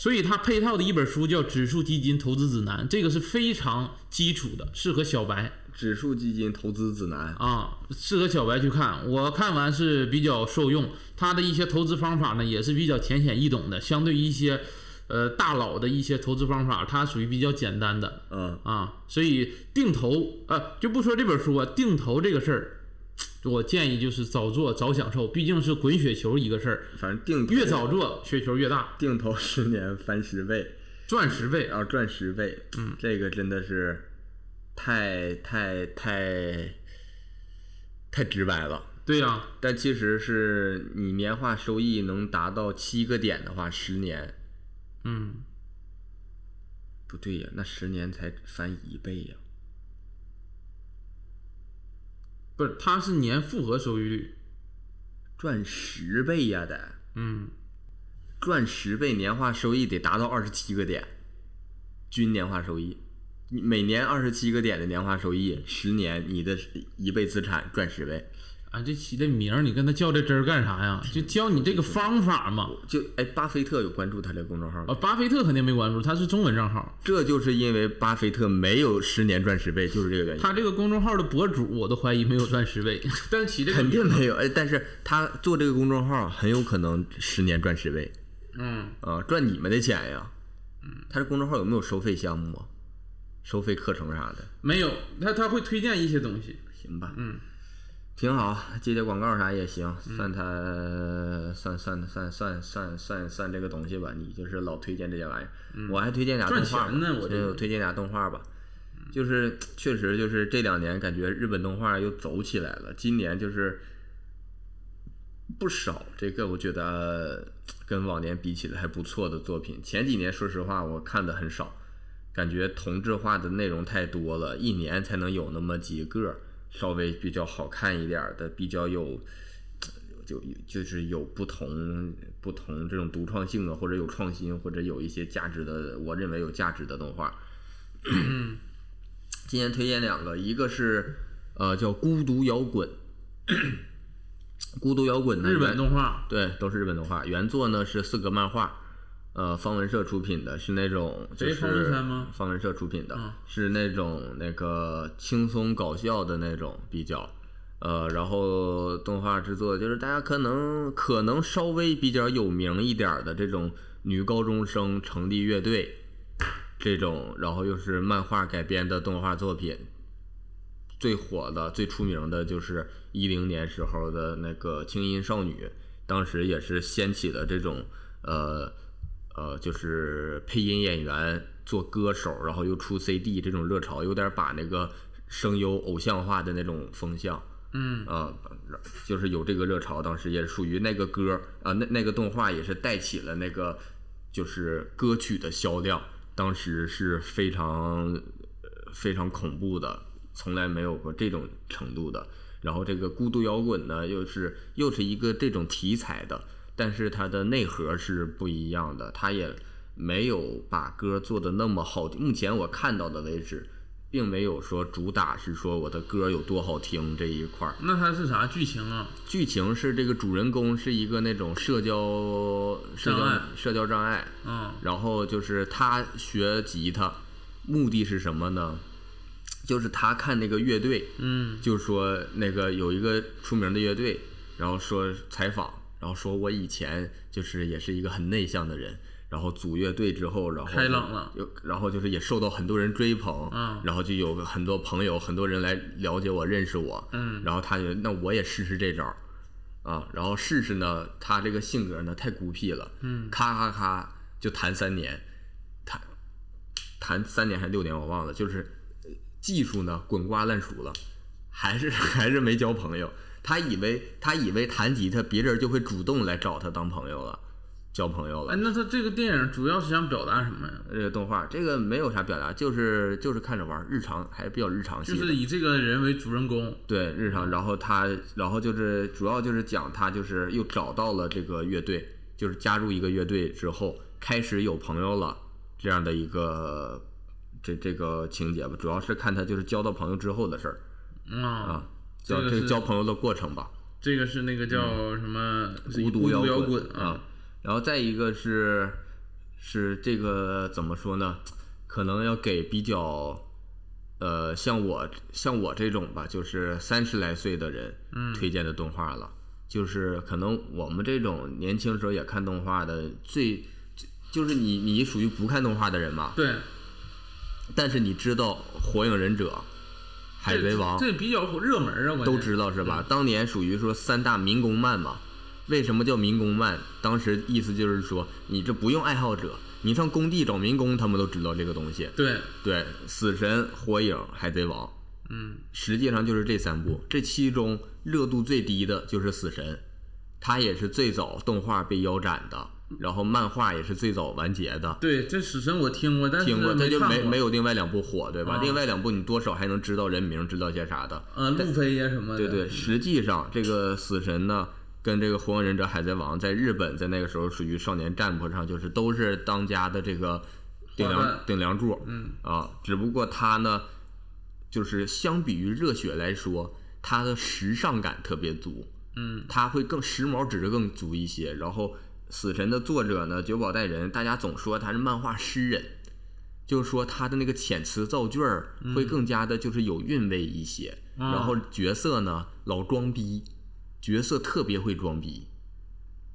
所以它配套的一本书叫《指数基金投资指南》，这个是非常基础的，适合小白指数基金投资指南，啊，适合小白去看。我看完是比较受用，它的一些投资方法呢也是比较浅显易懂的，相对于一些呃大佬的一些投资方法，它属于比较简单的。嗯，啊，所以定投啊，就不说这本书啊，定投这个事儿，我建议就是早做早享受，毕竟是滚雪球一个事儿，反正定越早做雪球越大，定投十年翻十倍，赚十倍啊赚十倍，嗯，这个真的是太太太太直白了。对呀、但其实是你年化收益能达到七个点的话，十年嗯，不对呀，那十年才翻一倍呀。不是，它是年复合收益率，赚十倍呀得，嗯，赚十倍年化收益得达到二十七个点，均年化收益，你每年二十七个点的年化收益，十年你的一倍资产赚十倍，啊，这起这名儿，你跟他较这真儿干啥呀？就教你这个方法嘛。就哎，巴菲特有关注他这个公众号吗？啊，巴菲特肯定没关注，他是中文账号。这就是因为巴菲特没有十年赚十倍，就是这个原因。他这个公众号的博主，我都怀疑没有赚十倍，但是起这个肯定没有，哎，但是他做这个公众号很有可能十年赚十倍，嗯，啊，赚你们的钱呀。嗯他这公众号有没有收费项目啊？收费课程啥的？没有，他他会推荐一些东西。行吧，嗯，挺好，接接广告啥也行，算他算算算算算算算这个东西吧。你就是老推荐这些玩意儿，我还推荐俩动画呢我这推荐俩动画吧。就是确实就是这两年感觉日本动画又走起来了，今年就是不少这个我觉得跟往年比起来还不错的作品。前几年说实话我看的很少，感觉同质化的内容太多了，一年才能有那么几个稍微比较好看一点儿的，比较有就就是有不同不同这种独创性的，或者有创新，或者有一些价值的，我认为有价值的动画。今天推荐两个，一个是呃叫《孤独摇滚》，孤独摇滚呢日本动画，对，都是日本动画。原作呢是四格漫画，呃，方文社出品的，是那种就是谁方文山吗方文社出品的，嗯是那种那个轻松搞笑的那种比较。呃，然后动画制作就是大家可能可能稍微比较有名一点儿的这种女高中生成立乐队这种，然后又是漫画改编的动画作品，最火的、最出名的就是一零年时候的那个《轻音少女》，当时也是掀起了这种呃呃，就是配音演员做歌手，然后又出 CD 这种热潮，有点把那个声优偶像化的那种风向。嗯啊、就是有这个热潮，当时也属于那个歌啊、那那个动画也是带起了那个就是歌曲的销量，当时是非常呃非常恐怖的，从来没有过这种程度的。然后这个孤独摇滚呢，又是又是一个这种题材的，但是它的内核是不一样的，它也没有把歌做的那么好听。目前我看到的为止，并没有说主打是说我的歌有多好听这一块儿。那它是啥剧情啊？剧情是这个主人公是一个那种社交社交障碍社交障碍，嗯然后就是他学吉他，目的是什么呢？就是他看那个乐队，嗯就说那个有一个出名的乐队，然后说采访，然后说我以前就是也是一个很内向的人，然后组乐队之后，然后开朗了有然后就是也受到很多人追捧，嗯然后就有很多朋友，很多人来了解我、认识我，嗯然后他就那我也试试这招儿，啊，然后试试呢，他这个性格呢太孤僻了，嗯咔咔咔就弹三年，弹弹三年还是六年我忘了，就是呃技术呢滚瓜烂熟了，还是 还是没交朋友。他以为他以为弹吉他别人就会主动来找他当朋友了，交朋友了哎，。那他这个电影主要是想表达什么呀？这个动画这个没有啥表达，就是就是看着玩儿，日常还是比较日常系的。就是以这个人为主人公，对日常，然后他，然后就是主要就是讲他就是又找到了这个乐队，就是加入一个乐队之后，开始有朋友了这样的一个这这个情节吧，主要是看他就是交到朋友之后的事儿嗯啊。这个是叫这个交朋友的过程吧。这个是那个叫什么是孤孤独摇滚啊，，然后再一个是是这个怎么说呢？可能要给比较呃像我像我这种吧，就是三十来岁的人嗯推荐的动画了。就是可能我们这种年轻时候也看动画的，最就就是你你属于不看动画的人嘛，对，但是你知道《火影忍者》《海贼王》这比较热门啊，关键都知道是吧？当年属于说三大民工漫嘛。为什么叫民工漫？当时意思就是说，你这不用爱好者，你上工地找民工，他们都知道这个东西。对，对，死神、火影、海贼王，嗯，实际上就是这三部。这其中热度最低的就是死神，它也是最早动画被腰斩的，然后漫画也是最早完结的。对，这死神我听过，但是听过，它就没没有另外两部火，对吧？啊另外两部你多少还能知道人名，知道些啥的。呃路飞呀什么的，对对，实际上这个死神呢，跟这个火影忍者、海贼王在日本在那个时候属于少年 Jump 上，就是都是当家的这个顶梁顶梁柱。嗯啊，只不过他呢，就是相比于热血来说，他的时尚感特别足，嗯他会更时髦指的更足一些。然后死神的作者呢，久保带人，大家总说他是漫画诗人。就是说他的那个遣词造句儿会更加的，就是有韵味一些。啊然后角色呢老装逼，角色特别会装逼。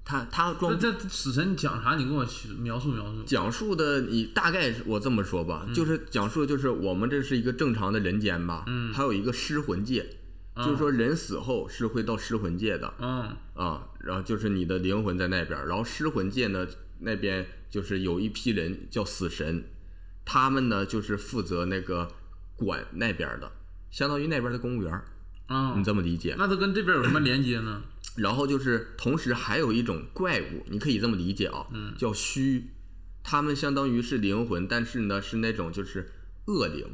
他他装那这死神讲啥？你跟我描述描述。讲述的，你大概我这么说吧，就是讲述的就是我们这是一个正常的人间吧，嗯还有一个尸魂界，就是说人死后是会到尸魂界的。嗯。啊，然后就是你的灵魂在那边儿，然后尸魂界呢那边就是有一批人叫死神，他们呢就是负责那个管那边儿的，相当于那边儿的公务员儿，啊你，这么理解？那它跟这边有什么连接呢？然后就是同时还有一种怪物，你可以这么理解啊，嗯。叫虚，他们相当于是灵魂，但是呢是那种就是恶灵，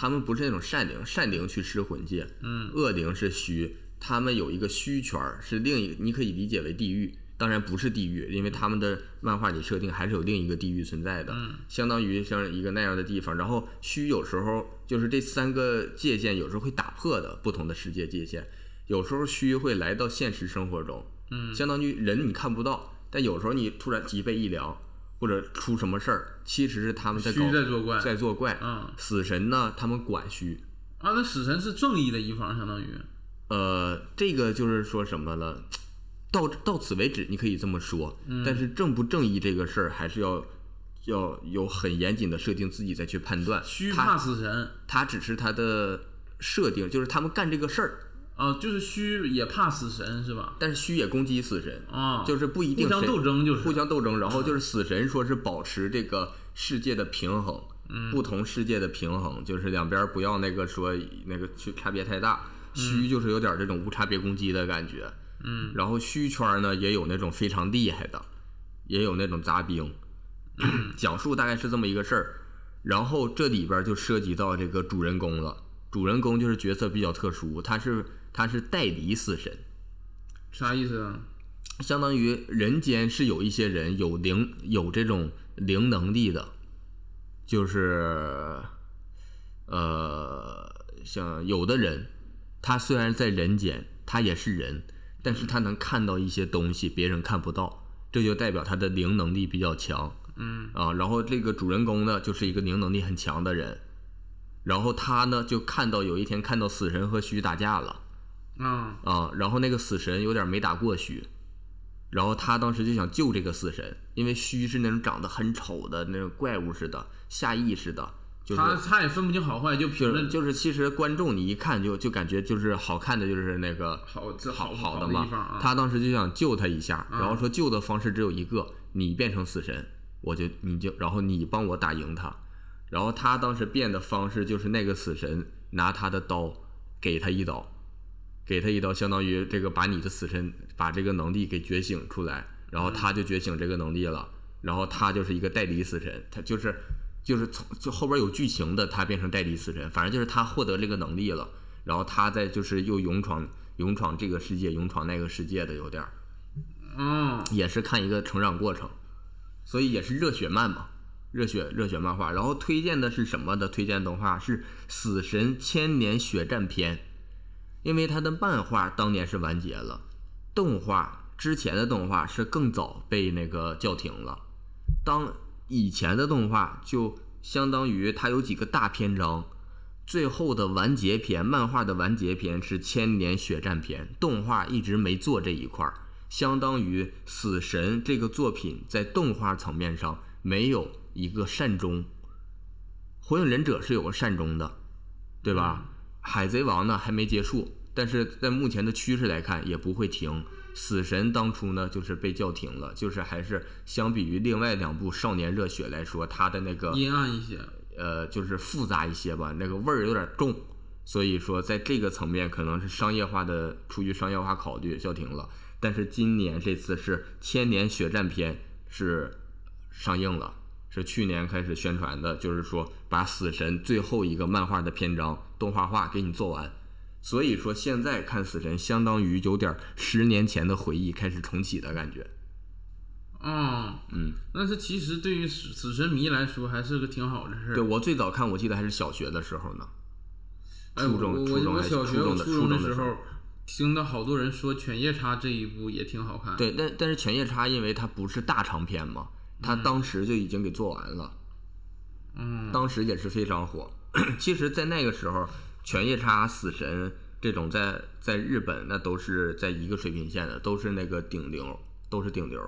他们不是那种善灵，善灵去吃魂界，嗯。恶灵是虚，他们有一个虚圈儿，是另一，你可以理解为地狱，当然不是地狱，因为他们的漫画里设定还是有另一个地狱存在的，嗯。相当于像一个那样的地方。然后虚有时候就是这三个界限有时候会打破的不同的世界界限，有时候虚会来到现实生活中，嗯。相当于人你看不到，但有时候你突然脊背一凉或者出什么事儿，其实是他们在搞虚在作怪在作怪。嗯死神呢，他们管虚，啊，那死神是正义的一方，相当于呃，这个就是说什么了？到到此为止，你可以这么说，但是正不正义这个事儿，还是要要有很严谨的设定，自己再去判断。虚怕死神他只是他的设定，就是他们干这个事儿，啊，就是虚也怕死神是吧？但是虚也攻击死神，啊，就是不一定互相斗争就是。互相斗争，然后就是死神说是保持这个世界的平衡，嗯不同世界的平衡，就是两边不要那个说那个去差别太大，虚就是有点这种无差别攻击的感觉，嗯。然后虚圈呢也有那种非常厉害的，也有那种杂兵，讲述大概是这么一个事儿，然后这里边就涉及到这个主人公了，主人公就是角色比较特殊，他是他是代理死神。啥意思啊？相当于人间是有一些人有灵有这种灵能力的，就是呃，像有的人，他虽然在人间，他也是人，但是他能看到一些东西别人看不到，这就代表他的灵能力比较强。嗯啊，然后这个主人公呢，就是一个灵能力很强的人，然后他呢就看到有一天看到死神和虚打架了。啊啊，然后那个死神有点没打过虚，然后他当时就想救这个死神，因为虚是那种长得很丑的那种怪物似的，下意识的，就是他他也分不清好坏，就凭着就是就是其实观众你一看就就感觉就是好看的就是那个好这好好的嘛他当时就想救他一下，然后啊说救的方式只有一个，你变成死神，我就你就然后你帮我打赢他，然后他当时变的方式就是那个死神拿他的刀给他一刀，给他一刀，相当于这个把你的死神把这个能力给觉醒出来，然后他就觉醒这个能力了，然后他就是一个代理死神，他就是就是从就后边有剧情的，他变成代理死神，反正就是他获得这个能力了，然后他再就是又勇闯勇闯这个世界，勇闯那个世界的有点儿，嗯也是看一个成长过程，所以也是热血漫嘛，热血热血漫画。然后推荐的是什么的？推荐动画是《死神千年血战篇》，因为它的漫画当年是完结了，动画之前的动画是更早被那个叫停了。当以前的动画就相当于它有几个大篇章，最后的完结篇，漫画的完结篇是千年血战篇，动画一直没做这一块儿，相当于死神这个作品在动画层面上没有一个善终。火影忍者是有个善终的，对吧？海贼王呢还没结束，但是在目前的趋势来看也不会停。死神当初呢就是被叫停了，就是还是相比于另外两部少年热血来说，它的那个阴暗一些。呃就是复杂一些吧，那个味儿有点重，所以说在这个层面可能是商业化的，出于商业化考虑叫停了。但是今年这次是千年血战篇是上映了。是去年开始宣传的，就是说把死神最后一个漫画的篇章动画化给你做完，所以说现在看死神相当于有点十年前的回忆开始重启的感觉。嗯嗯，但是其实对于死死神迷来说，还是个挺好的事儿。对我最早看，我记得还是小学的时候呢，哎，初中我初中初中的时时候，听到好多人说《犬夜叉》这一部也挺好看。，对，但但是犬夜叉因为它不是大长篇嘛，它当时就已经给做完了。嗯，当时也是非常火。其实，在那个时候，犬夜叉、死神这种在在日本那都是在一个水平线的，都是那个顶流，都是顶流。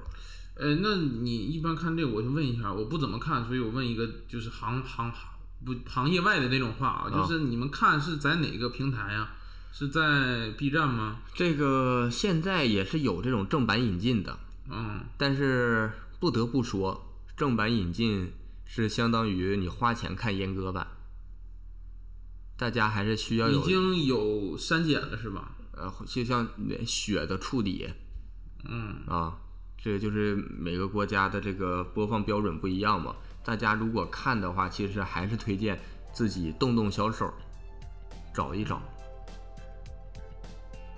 呃，那你一般看这个，我就问一下，我不怎么看，所以我问一个就是行行行不行业外的那种话啊，就是你们看是在哪个平台呀、是在 B 站吗？这个现在也是有这种正版引进的，嗯，但是不得不说，正版引进是相当于你花钱看阉割版，大家还是需要已经有删减了是吧？呃，就像血的处理，嗯，啊，这就是每个国家的这个播放标准不一样嘛。大家如果看的话，其实还是推荐自己动动小手，找一找，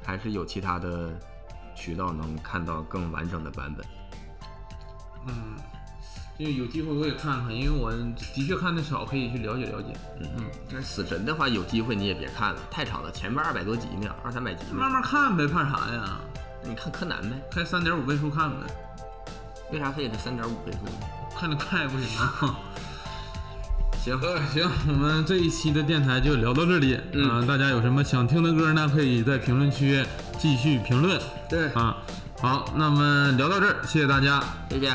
还是有其他的渠道能看到更完整的版本。嗯，就有机会我也看看，因为我的确看的少，可以去了解了解。嗯嗯，但是死神的话，有机会你也别看了，太长了，前面二百多集呢，二三百集呢。慢慢看呗，怕啥呀？你看柯南呗，开三点五倍速看呗，为啥非得是三点五倍速呢？看着快不行啊。行，呃，行，我们这一期的电台就聊到这里。嗯啊，大家有什么想听的歌呢？可以在评论区继续评论对，啊。好，那么聊到这儿，谢谢大家。谢谢。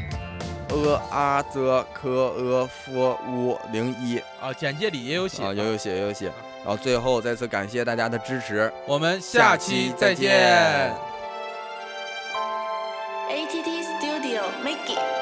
呃啊则科呃 f 乌零一啊，简介里也有写。啊，有有写有有写。然后最后再次感谢大家的支持，我们下期再见。ATT Studio Make It。